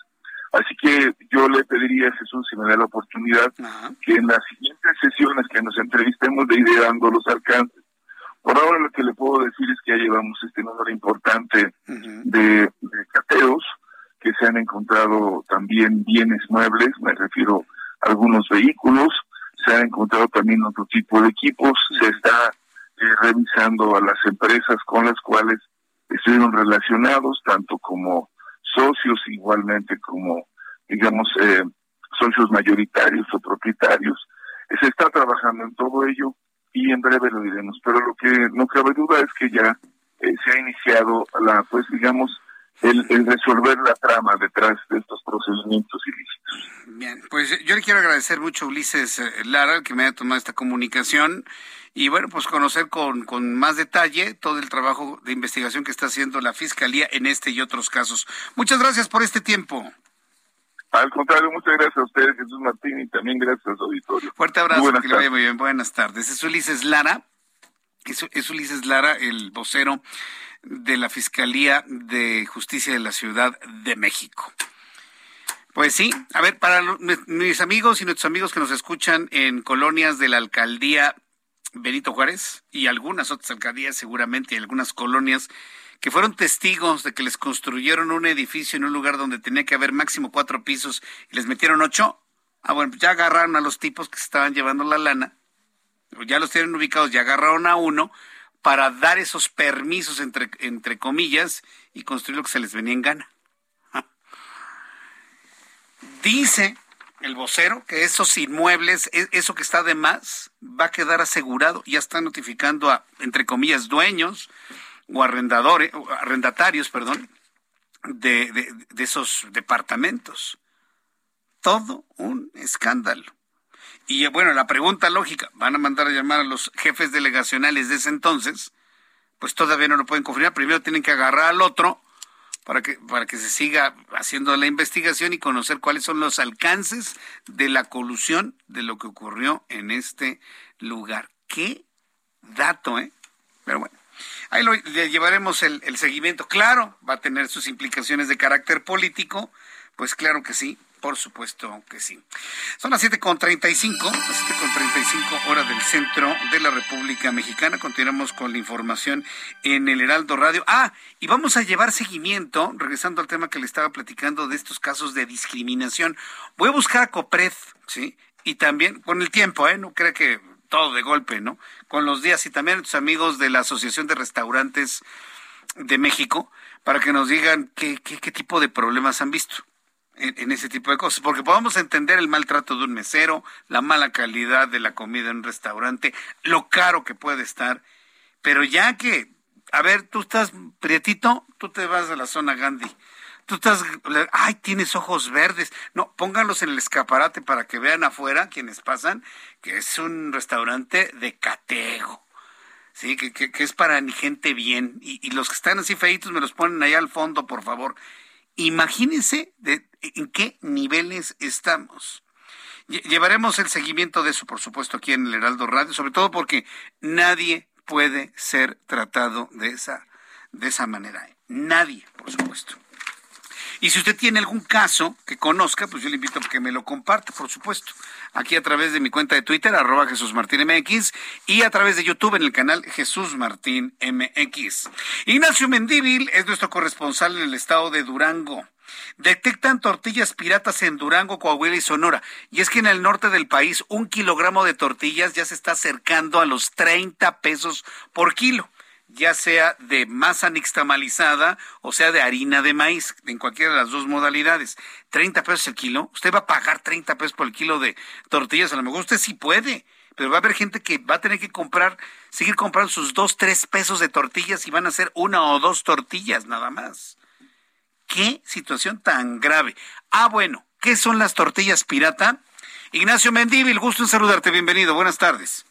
Así que yo le pediría Jesús, si me da la oportunidad, que en las siguientes sesiones que nos entrevistemos de ideando los alcances, por ahora lo que le puedo decir es que ya llevamos este número importante de, de cateos, que se han encontrado también bienes muebles, me refiero a algunos vehículos, se han encontrado también otro tipo de equipos, se está eh, revisando a las empresas con las cuales estuvieron relacionados, tanto como socios, igualmente como, digamos, eh, socios mayoritarios o propietarios. Se está trabajando en todo ello y en breve lo diremos. Pero lo que no cabe duda es que ya eh, se ha iniciado la, pues, digamos, el, el, resolver la trama detrás de estos procedimientos ilícitos. Bien, pues yo le quiero agradecer mucho a Ulises Lara que me haya tomado esta comunicación y bueno, pues conocer con, con más detalle todo el trabajo de investigación que está haciendo la Fiscalía en este y otros casos. Muchas gracias por este tiempo. Al contrario, muchas gracias a ustedes, Jesús Martín, y también gracias a su auditorio. Fuerte abrazo, que le vaya muy bien. Buenas tardes. Es Ulises Lara, es, es Ulises Lara, el vocero de la Fiscalía de Justicia de la Ciudad de México. Pues sí, a ver, para mis amigos y nuestros amigos que nos escuchan en colonias de la alcaldía Benito Juárez y algunas otras alcaldías seguramente y algunas colonias que fueron testigos de que les construyeron un edificio en un lugar donde tenía que haber máximo cuatro pisos y les metieron ocho. Ah, bueno, ya agarraron a los tipos que estaban llevando la lana, ya los tienen ubicados, ya agarraron a uno para dar esos permisos entre, entre comillas y construir lo que se les venía en gana. Dice el vocero que esos inmuebles, e, eso que está de más, va a quedar asegurado. Ya está notificando a, entre comillas, dueños o arrendadores, arrendatarios, perdón, de, de esos departamentos. Todo un escándalo. Y bueno, la pregunta lógica, ¿van a mandar a llamar a los jefes delegacionales de ese entonces? Pues todavía no lo pueden confirmar. Primero tienen que agarrar al otro para que, para que se siga haciendo la investigación y conocer cuáles son los alcances de la colusión de lo que ocurrió en este lugar. Qué dato, ¿eh? Pero bueno, ahí lo, le llevaremos el seguimiento. Claro, va a tener sus implicaciones de carácter político, pues claro que sí, por supuesto que sí. Son las 7.35, las 7.35 horas del centro de la República Mexicana. Continuamos con la información en el Heraldo Radio. Ah, y vamos a llevar seguimiento, regresando al tema que le estaba platicando de estos casos de discriminación. Voy a buscar a Copred, ¿sí? Y también con el tiempo, ¿eh? No cree que todo de golpe, ¿no? Con los días y también a tus amigos de la Asociación de Restaurantes de México para que nos digan qué, qué, qué tipo de problemas han visto en, ese tipo de cosas, porque podamos entender el maltrato de un mesero, la mala calidad de la comida en un restaurante, lo caro que puede estar, pero ya que, a ver, tú estás prietito, tú te vas a la zona Gandhi, tú estás, ay, tienes ojos verdes, no, pónganlos en el escaparate para que vean afuera quienes pasan, que es un restaurante de catego. Sí, que, que, es para gente bien. Y, y los que están así feitos me los ponen allá al fondo, por favor. Imagínense de, en qué niveles estamos. Llevaremos el seguimiento de eso, por supuesto, aquí en el Heraldo Radio, sobre todo porque nadie puede ser tratado de esa, de esa manera. Nadie, por supuesto. Y si usted tiene algún caso que conozca, pues yo le invito a que me lo comparte, por supuesto. Aquí a través de mi cuenta de Twitter, arroba Jesús Martín MX, y a través de YouTube en el canal Jesús Martín MX. Ignacio Mendívil es nuestro corresponsal en el estado de Durango. Detectan tortillas piratas en Durango, Coahuila y Sonora. Y es que en el norte del país un kilogramo de tortillas ya se está acercando a los 30 pesos por kilo ya sea de masa nixtamalizada o sea de harina de maíz, en cualquiera de las dos modalidades. 30 pesos el kilo. Usted va a pagar 30 pesos por el kilo de tortillas. A lo mejor usted sí puede, pero va a haber gente que va a tener que comprar, seguir comprando sus dos, tres pesos de tortillas y van a hacer una o dos tortillas nada más. Qué situación tan grave. Ah, bueno, ¿qué son las tortillas pirata? Ignacio Mendívil, gusto en saludarte. Bienvenido. Buenas tardes.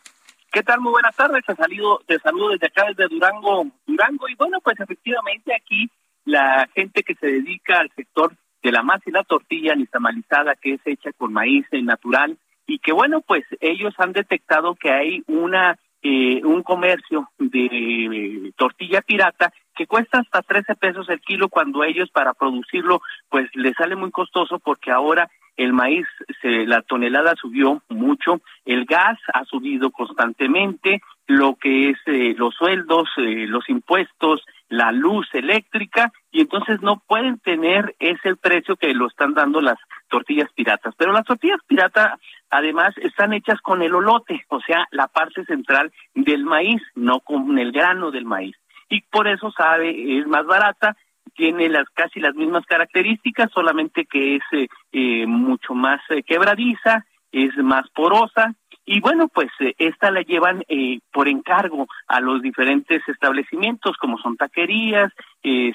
¿Qué tal? Muy buenas tardes. Te, salido, te saludo desde acá, desde Durango, Durango. Y bueno, pues efectivamente aquí la gente que se dedica al sector de la masa y la tortilla nixtamalizada, que es hecha con maíz natural, y que bueno, pues ellos han detectado que hay una eh, un comercio de tortilla pirata que cuesta hasta 13 pesos el kilo cuando ellos para producirlo pues les sale muy costoso porque ahora el maíz, se, la tonelada subió mucho, el gas ha subido constantemente, lo que es eh, los sueldos, eh, los impuestos, la luz eléctrica, y entonces no pueden tener ese precio que lo están dando las tortillas piratas. Pero las tortillas piratas además están hechas con el olote, o sea, la parte central del maíz, no con el grano del maíz. Y por eso sabe, es más barata tiene las casi las mismas características, solamente que es eh, eh, mucho más eh, quebradiza, es más porosa y bueno, pues esta la llevan por encargo a los diferentes establecimientos como son taquerías,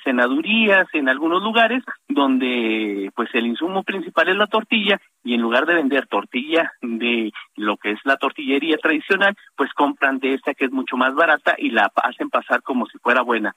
senadurías en algunos lugares donde pues el insumo principal es la tortilla y en lugar de vender tortilla de lo que es la tortillería tradicional, pues compran de esta que es mucho más barata y la hacen pasar como si fuera buena.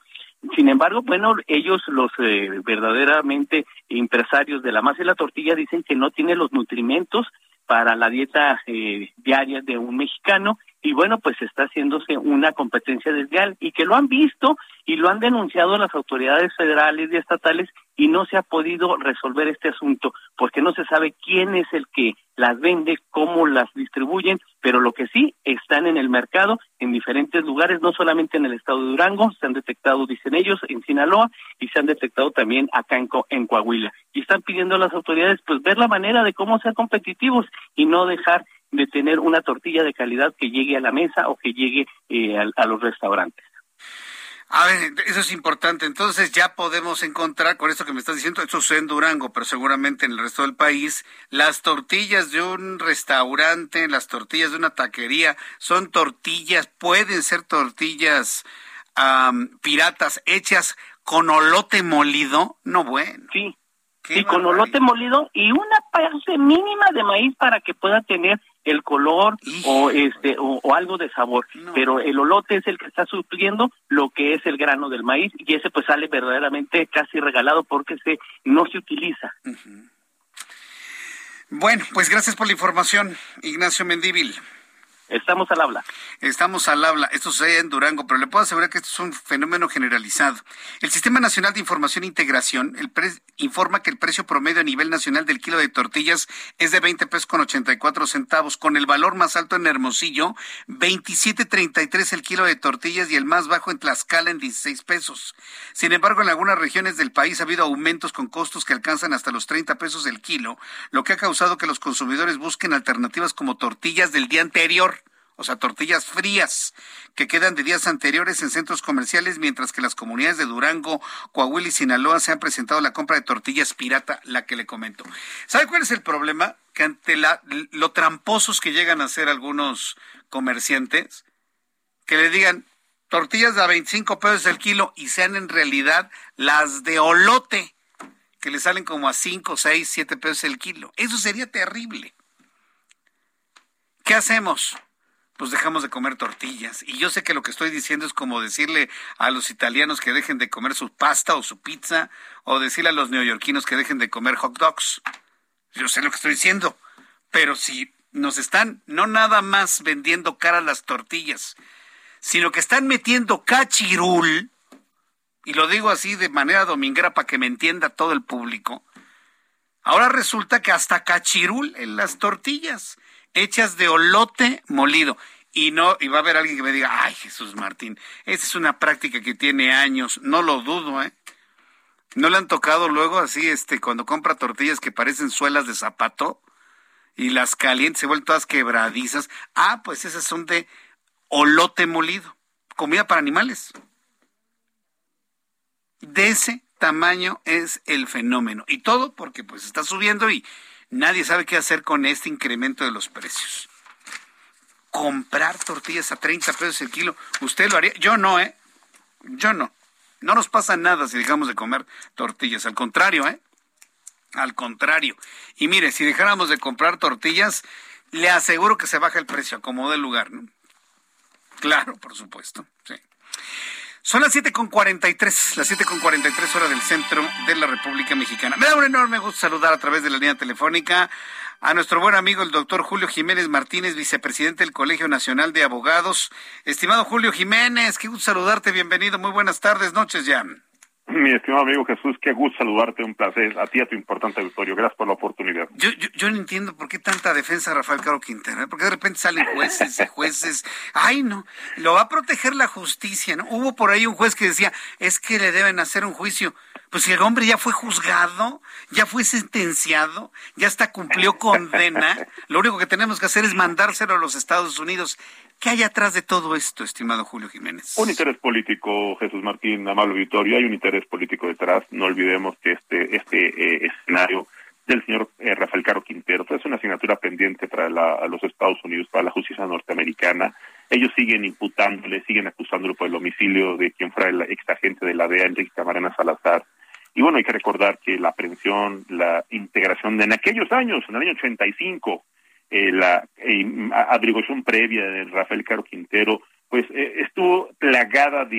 Sin embargo, bueno, ellos, los eh, verdaderamente empresarios de la masa y la tortilla, dicen que no tiene los nutrimentos para la dieta eh, diaria de un mexicano y bueno, pues está haciéndose una competencia desleal y que lo han visto y lo han denunciado las autoridades federales y estatales y no se ha podido resolver este asunto porque no se sabe quién es el que las vende, cómo las distribuyen, pero lo que sí están en el mercado en diferentes lugares, no solamente en el estado de Durango, se han detectado, dicen ellos, en Sinaloa y se han detectado también acá en, en Coahuila. Y están pidiendo a las autoridades pues ver la manera de cómo ser competitivos y no dejar de tener una tortilla de calidad que llegue a la mesa o que llegue eh, a, los restaurantes. A ver, eso es importante. Entonces ya podemos encontrar, con esto que me estás diciendo, esto es en Durango, pero seguramente en el resto del país, las tortillas de un restaurante, las tortillas de una taquería, son tortillas, pueden ser tortillas piratas hechas con olote molido. No, bueno. Sí, sí, con olote molido y una parte mínima de maíz para que pueda tener el color o este o, algo de sabor, pero el olote es el que está supliendo lo que es el grano del maíz y ese pues sale verdaderamente casi regalado porque se no se utiliza. Bueno, pues gracias por la información, Ignacio Mendíbil. Estamos al habla. Estamos al habla. Esto sucede en Durango, pero le puedo asegurar que esto es un fenómeno generalizado. El Sistema Nacional de Información e Integración informa que el precio promedio a nivel nacional del kilo de tortillas es de 20 pesos con 84 centavos, con el valor más alto en Hermosillo, 27.33 el kilo de tortillas y el más bajo en Tlaxcala en 16 pesos. Sin embargo, en algunas regiones del país ha habido aumentos con costos que alcanzan hasta los 30 pesos el kilo, lo que ha causado que los consumidores busquen alternativas como tortillas del día anterior o sea, tortillas frías que quedan de días anteriores en centros comerciales, mientras que las comunidades de Durango, Coahuila y Sinaloa se han presentado la compra de tortillas pirata, la que le comento. ¿Sabe cuál es el problema? Que ante la, lo tramposos que llegan a ser algunos comerciantes, que le digan tortillas de a 25 pesos el kilo y sean en realidad las de olote, que le salen como a 5, 6, 7 pesos el kilo. Eso sería terrible. ¿Qué hacemos? Pues dejamos de comer tortillas. Y yo sé que lo que estoy diciendo es como decirle a los italianos que dejen de comer su pasta o su pizza, o decirle a los neoyorquinos que dejen de comer hot dogs. Yo sé lo que estoy diciendo. Pero si nos están no nada más vendiendo caras las tortillas, sino que están metiendo cachirul, y lo digo así de manera dominguera para que me entienda todo el público, ahora resulta que hasta cachirul en las tortillas hechas de olote molido. Y no, y va a haber alguien que me diga, ay Jesús Martín, esa es una práctica que tiene años, no lo dudo, ¿eh? ¿No le han tocado luego así, este, cuando compra tortillas que parecen suelas de zapato y las calientes se vuelven todas quebradizas? Ah, pues esas son de olote molido, comida para animales. De ese tamaño es el fenómeno. Y todo porque pues está subiendo y nadie sabe qué hacer con este incremento de los precios. Comprar tortillas a 30 pesos el kilo, ¿usted lo haría? Yo no, ¿eh? Yo no. No nos pasa nada si dejamos de comer tortillas. Al contrario, ¿eh? Al contrario. Y mire, si dejáramos de comprar tortillas, le aseguro que se baja el precio, como del lugar, ¿no? Claro, por supuesto. Sí. Son las 7.43, las 7.43 horas del centro de la República Mexicana. Me da un enorme gusto saludar a través de la línea telefónica a nuestro buen amigo el doctor Julio Jiménez Martínez, vicepresidente del Colegio Nacional de Abogados. Estimado Julio Jiménez, qué gusto saludarte, bienvenido, muy buenas tardes, noches ya. Mi estimado amigo Jesús, qué gusto saludarte, un placer a ti a tu importante auditorio. Gracias por la oportunidad. Yo, yo, no entiendo por qué tanta defensa de Rafael Caro Quintero, ¿eh? porque de repente salen jueces y jueces. Ay, no, lo va a proteger la justicia, ¿no? Hubo por ahí un juez que decía, es que le deben hacer un juicio. Pues el hombre ya fue juzgado, ya fue sentenciado, ya hasta cumplió condena, lo único que tenemos que hacer es mandárselo a los Estados Unidos. ¿Qué hay atrás de todo esto, estimado Julio Jiménez? Un interés político, Jesús Martín, amable Vitorio, hay un interés político detrás. No olvidemos que este, este eh, escenario del señor eh, Rafael Caro Quintero pues, es una asignatura pendiente para los Estados Unidos, para la justicia norteamericana. Ellos siguen imputándole, siguen acusándolo por el homicidio de quien fuera el ex agente de la DEA, Enrique Camarena Salazar. Y bueno, hay que recordar que la aprehensión, la integración de en aquellos años, en el año 85, eh, la eh, averiguación previa de Rafael Caro Quintero, pues eh, estuvo plagada de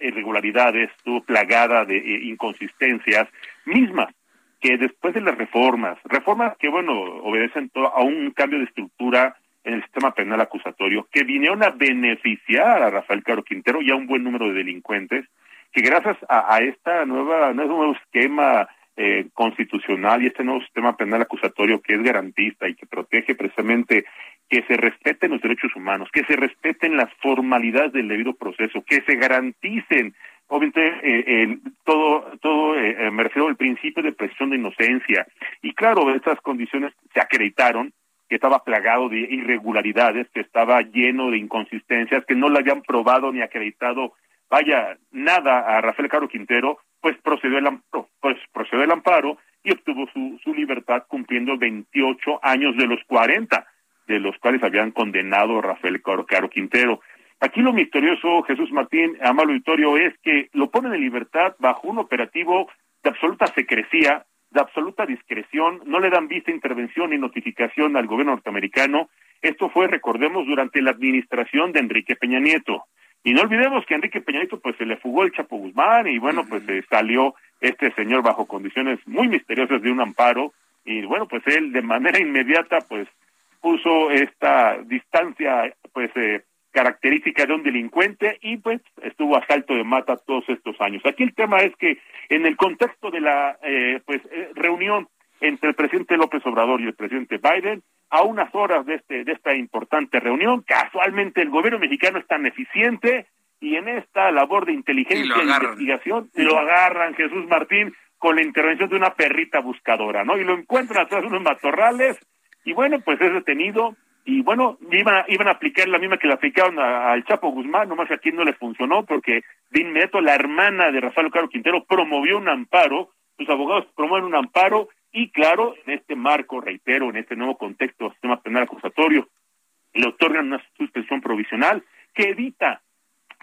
irregularidades, estuvo plagada de eh, inconsistencias mismas que después de las reformas, reformas que bueno, obedecen todo a un cambio de estructura en el sistema penal acusatorio, que vinieron a beneficiar a Rafael Caro Quintero y a un buen número de delincuentes, que gracias a, a esta nueva, nuevo esquema eh, constitucional y este nuevo sistema penal acusatorio que es garantista y que protege precisamente que se respeten los derechos humanos, que se respeten las formalidades del debido proceso, que se garanticen obviamente eh, todo todo eh, me refiero al principio de presión de inocencia. Y claro estas condiciones se acreditaron que estaba plagado de irregularidades que estaba lleno de inconsistencias que no le habían probado ni acreditado vaya nada a Rafael Caro Quintero pues procedió el amparo, pues procedió el amparo y obtuvo su, su libertad cumpliendo 28 años de los 40, de los cuales habían condenado a Rafael Caro Quintero. Aquí lo misterioso, Jesús Martín, Amalo Auditorio, es que lo ponen en libertad bajo un operativo de absoluta secrecía, de absoluta discreción, no le dan vista, intervención ni notificación al gobierno norteamericano. Esto fue, recordemos, durante la administración de Enrique Peña Nieto. Y no olvidemos que a Enrique Peñanito pues se le fugó el Chapo Guzmán y bueno, pues eh, salió este señor bajo condiciones muy misteriosas de un amparo y bueno, pues él de manera inmediata pues puso esta distancia pues eh, característica de un delincuente y pues estuvo a salto de mata todos estos años. Aquí el tema es que en el contexto de la eh, pues reunión entre el presidente López Obrador y el presidente Biden, a unas horas de, este, de esta importante reunión. Casualmente el gobierno mexicano es tan eficiente y en esta labor de inteligencia e investigación lo agarran Jesús Martín con la intervención de una perrita buscadora, ¿no? Y lo encuentran atrás de unos matorrales y bueno, pues es detenido y bueno, iban, iban a aplicar la misma que le aplicaron al Chapo Guzmán, nomás que aquí no le funcionó porque de inmediato la hermana de Rafael Caro Quintero promovió un amparo, sus abogados promueven un amparo y claro, en este marco, reitero, en este nuevo contexto del sistema penal acusatorio, le otorgan una suspensión provisional que evita,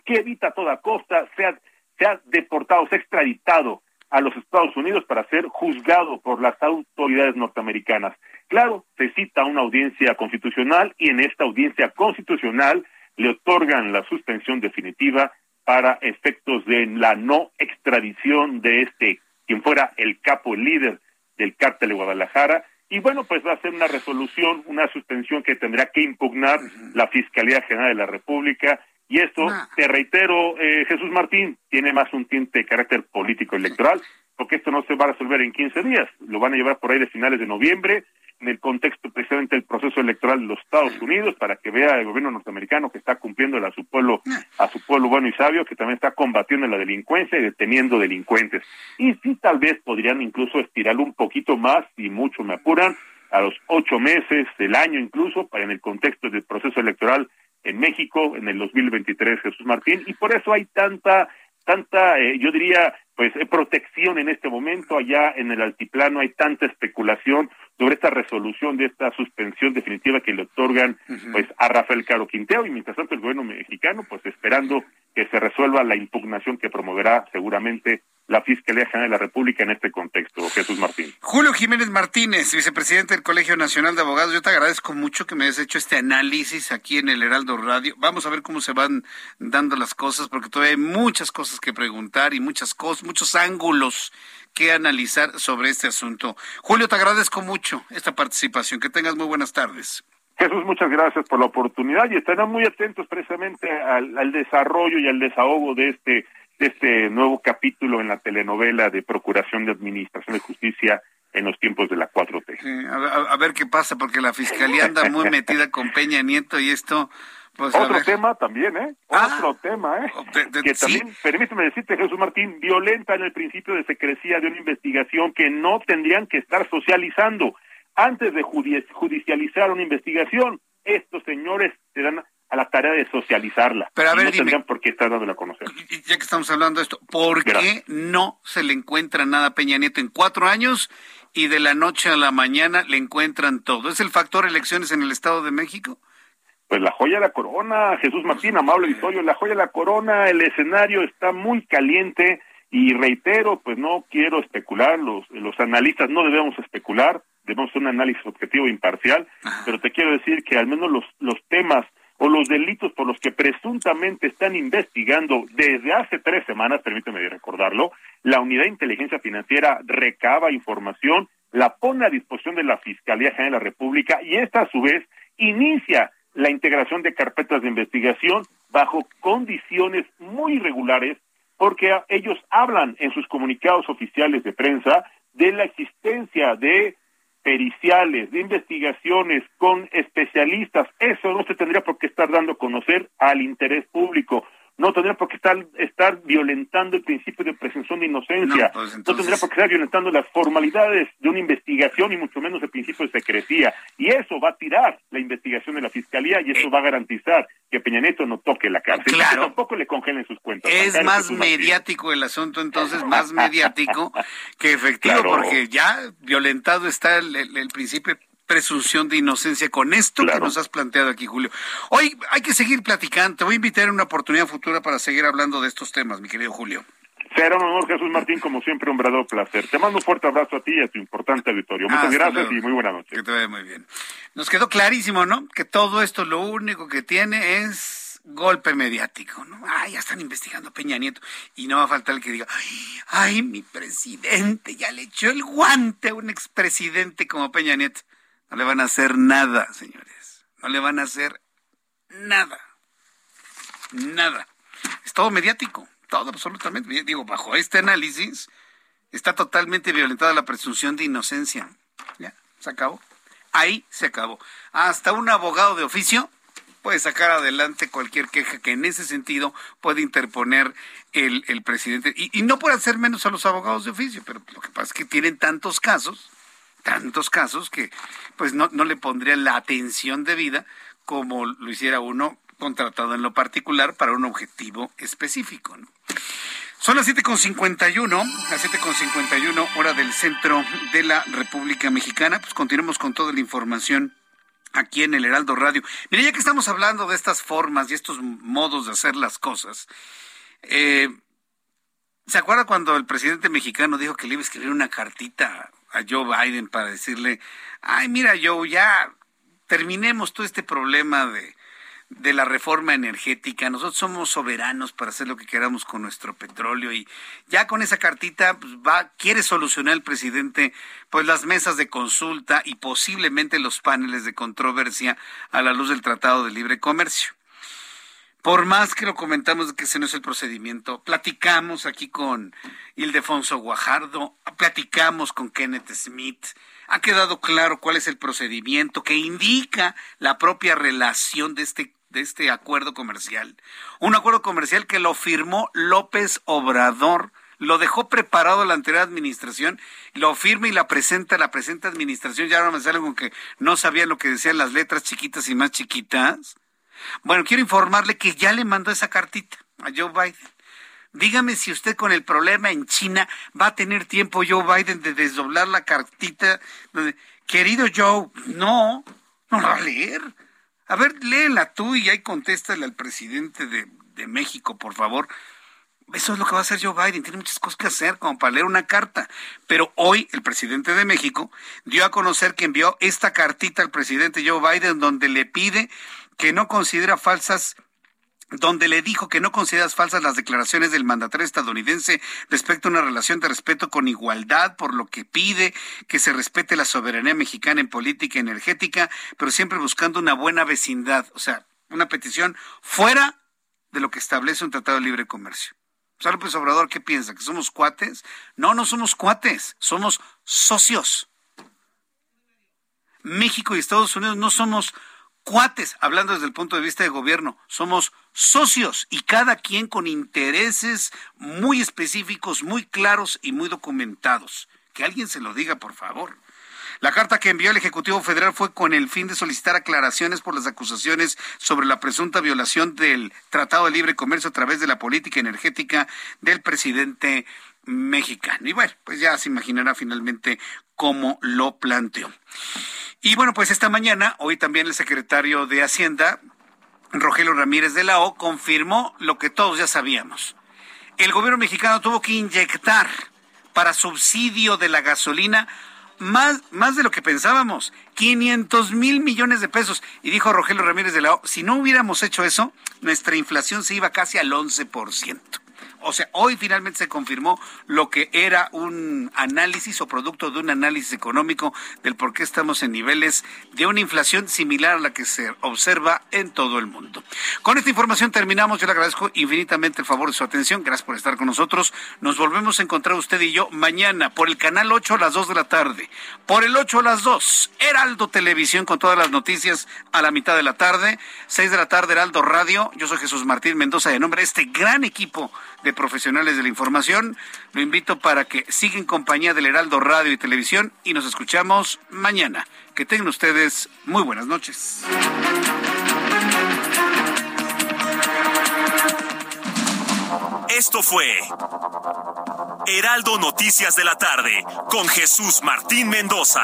que evita a toda costa sea, sea deportado, sea extraditado a los Estados Unidos para ser juzgado por las autoridades norteamericanas. Claro, se cita una audiencia constitucional y en esta audiencia constitucional le otorgan la suspensión definitiva para efectos de la no extradición de este, quien fuera el capo líder del cártel de Guadalajara. Y bueno, pues va a ser una resolución, una suspensión que tendrá que impugnar la Fiscalía General de la República, Y esto, te reitero, eh, Jesús Martín, tiene más un tinte de carácter político electoral, porque esto no se va a resolver en 15 días, lo van a llevar por ahí de finales de noviembre, en el contexto precisamente del proceso electoral de los Estados Unidos, para que vea el gobierno norteamericano que está cumpliendo a su pueblo, a su pueblo bueno y sabio, que también está combatiendo la delincuencia y deteniendo delincuentes. Y sí, tal vez podrían incluso estirarlo un poquito más, y mucho me apuran, a los ocho meses, el año incluso, para en el contexto del proceso electoral en México en el 2023, Jesús Martín, y por eso hay tanta, tanta, eh, yo diría, pues eh, protección en este momento allá en el altiplano, hay tanta especulación sobre esta resolución de esta suspensión definitiva que le otorgan pues a Rafael Caro Quinteo y mientras tanto el gobierno mexicano pues esperando que se resuelva la impugnación que promoverá seguramente la Fiscalía General de la República en este contexto, Jesús Martín. Julio Jiménez Martínez, vicepresidente del Colegio Nacional de Abogados, yo te agradezco mucho que me hayas hecho este análisis aquí en el Heraldo Radio. Vamos a ver cómo se van dando las cosas, porque todavía hay muchas cosas que preguntar y muchas cosas, muchos ángulos que analizar sobre este asunto. Julio, te agradezco mucho esta participación. Que tengas muy buenas tardes. Jesús, muchas gracias por la oportunidad y estarán muy atentos precisamente al, al desarrollo y al desahogo de este este nuevo capítulo en la telenovela de Procuración de Administración de Justicia en los tiempos de la 4T. a, ver qué pasa, porque la Fiscalía anda muy metida con Peña Nieto y esto... Pues, Otro tema también, ¿eh? Ah. Otro tema, ¿eh? Que también, permíteme decirte, Jesús Martín, violenta en el principio de secrecía de una investigación que no tendrían que estar socializando. Antes de judicializar una investigación, estos señores se dan a la tarea de socializarla. Pero a ver, no tendrían por qué estar dándola a conocer. Ya que estamos hablando de esto, ¿por qué no se le encuentra nada a Peña Nieto en cuatro años y de la noche a la mañana le encuentran todo? ¿Es el factor elecciones en el Estado de México? Pues la joya de la corona, Jesús Martín, amable auditorio, la joya de la corona, el escenario está muy caliente y reitero, pues no quiero especular, los, los analistas no debemos especular, debemos hacer un análisis objetivo e imparcial, pero te quiero decir que al menos los, los temas o los delitos por los que presuntamente están investigando desde hace tres semanas, permíteme recordarlo, la Unidad de Inteligencia Financiera recaba información, la pone a disposición de la Fiscalía General de la República y esta a su vez inicia la integración de carpetas de investigación bajo condiciones muy irregulares porque ellos hablan en sus comunicados oficiales de prensa de la existencia de periciales, de investigaciones con especialistas, eso no se tendría por qué estar dando a conocer al interés público no tendría por qué estar, estar violentando el principio de presunción de inocencia, no, pues, tendría por qué estar violentando las formalidades de una investigación y mucho menos el principio de secrecía. Y eso va a tirar la investigación de la Fiscalía y eso eh. va a garantizar que Peña Nieto no toque la cárcel. Claro. tampoco le congelen sus cuentas. Es más mediático el asunto entonces, más mediático que efectivo, porque ya violentado está el, el principio presunción de inocencia con esto que nos has planteado aquí, Julio. Hoy hay que seguir platicando. Te voy a invitar en una oportunidad futura para seguir hablando de estos temas, mi querido Julio. Será un honor, Jesús Martín, como siempre, un verdadero placer. Te mando un fuerte abrazo a ti y a tu importante auditorio. Muchas gracias y muy buena noche. Que te vaya muy bien. Nos quedó clarísimo, ¿no? Que todo esto lo único que tiene es golpe mediático, ¿no? Ay, ya están investigando a Peña Nieto. Y no va a faltar el que diga, ay, ay, mi presidente ya le echó el guante a un expresidente como Peña Nieto. No le van a hacer nada, señores. No le van a hacer nada. Nada. Es todo mediático, todo absolutamente. Digo, bajo este análisis está totalmente violentada la presunción de inocencia. Ya, se acabó. Ahí se acabó. Hasta un abogado de oficio puede sacar adelante cualquier queja que en ese sentido puede interponer el, presidente. Y, y no por hacer menos a los abogados de oficio, pero lo que pasa es que tienen tantos casos tantos casos que pues no, no le pondrían la atención debida como lo hiciera uno contratado en lo particular para un objetivo específico. Son las 7.51, las 7.51 hora del centro de la República Mexicana. Pues continuamos con toda la información aquí en el Heraldo Radio. Mire, ya que estamos hablando de estas formas y estos modos de hacer las cosas, eh, ¿se acuerda cuando el presidente mexicano dijo que le iba a escribir una cartita a Joe Biden para decirle, ay, mira Joe, ya terminemos todo este problema de, de la reforma energética. Nosotros somos soberanos para hacer lo que queramos con nuestro petróleo y ya con esa cartita pues, va quiere solucionar el presidente pues las mesas de consulta y posiblemente los paneles de controversia a la luz del Tratado de Libre Comercio. Por más que lo comentamos de que ese no es el procedimiento, platicamos aquí con Ildefonso Guajardo, platicamos con Kenneth Smith, ha quedado claro cuál es el procedimiento que indica la propia relación de este de este acuerdo comercial. Un acuerdo comercial que lo firmó López Obrador, lo dejó preparado la anterior administración, lo firma y la presenta la presenta administración. Ya ahora me sale con que no sabía lo que decían las letras chiquitas y más chiquitas. Bueno, quiero informarle que ya le mandó esa cartita a Joe Biden. Dígame si usted con el problema en China va a tener tiempo Joe Biden de desdoblar la cartita. Querido Joe, no, no la va a leer. A ver, léela tú y ahí contéstale al presidente de, de México, por favor. Eso es lo que va a hacer Joe Biden. Tiene muchas cosas que hacer como para leer una carta. Pero hoy el presidente de México dio a conocer que envió esta cartita al presidente Joe Biden donde le pide que no considera falsas donde le dijo que no consideras falsas las declaraciones del mandatario estadounidense respecto a una relación de respeto con igualdad, por lo que pide que se respete la soberanía mexicana en política energética, pero siempre buscando una buena vecindad, o sea, una petición fuera de lo que establece un tratado de libre comercio. ¿Sabe López Obrador qué piensa? ¿Que somos cuates? No, no somos cuates, somos socios. México y Estados Unidos no somos cuates, hablando desde el punto de vista de gobierno, somos socios y cada quien con intereses muy específicos, muy claros y muy documentados. Que alguien se lo diga, por favor. La carta que envió el Ejecutivo Federal fue con el fin de solicitar aclaraciones por las acusaciones sobre la presunta violación del Tratado de Libre Comercio a través de la política energética del presidente mexicano. Y bueno, pues ya se imaginará finalmente cómo lo planteó. Y bueno, pues esta mañana, hoy también el secretario de Hacienda, Rogelio Ramírez de la O, confirmó lo que todos ya sabíamos. El gobierno mexicano tuvo que inyectar para subsidio de la gasolina más, más de lo que pensábamos, 500 mil millones de pesos. Y dijo Rogelio Ramírez de la O, si no hubiéramos hecho eso, nuestra inflación se iba casi al 11% o sea, hoy finalmente se confirmó lo que era un análisis o producto de un análisis económico del por qué estamos en niveles de una inflación similar a la que se observa en todo el mundo. Con esta información terminamos. Yo le agradezco infinitamente el favor de su atención. Gracias por estar con nosotros. Nos volvemos a encontrar usted y yo mañana por el canal 8 a las 2 de la tarde. Por el 8 a las 2, Heraldo Televisión con todas las noticias a la mitad de la tarde. 6 de la tarde, Heraldo Radio. Yo soy Jesús Martín Mendoza de nombre de este gran equipo profesionales de la información. Lo invito para que siga en compañía del Heraldo Radio y Televisión y nos escuchamos mañana. Que tengan ustedes muy buenas noches. Esto fue Heraldo Noticias de la tarde con Jesús Martín Mendoza.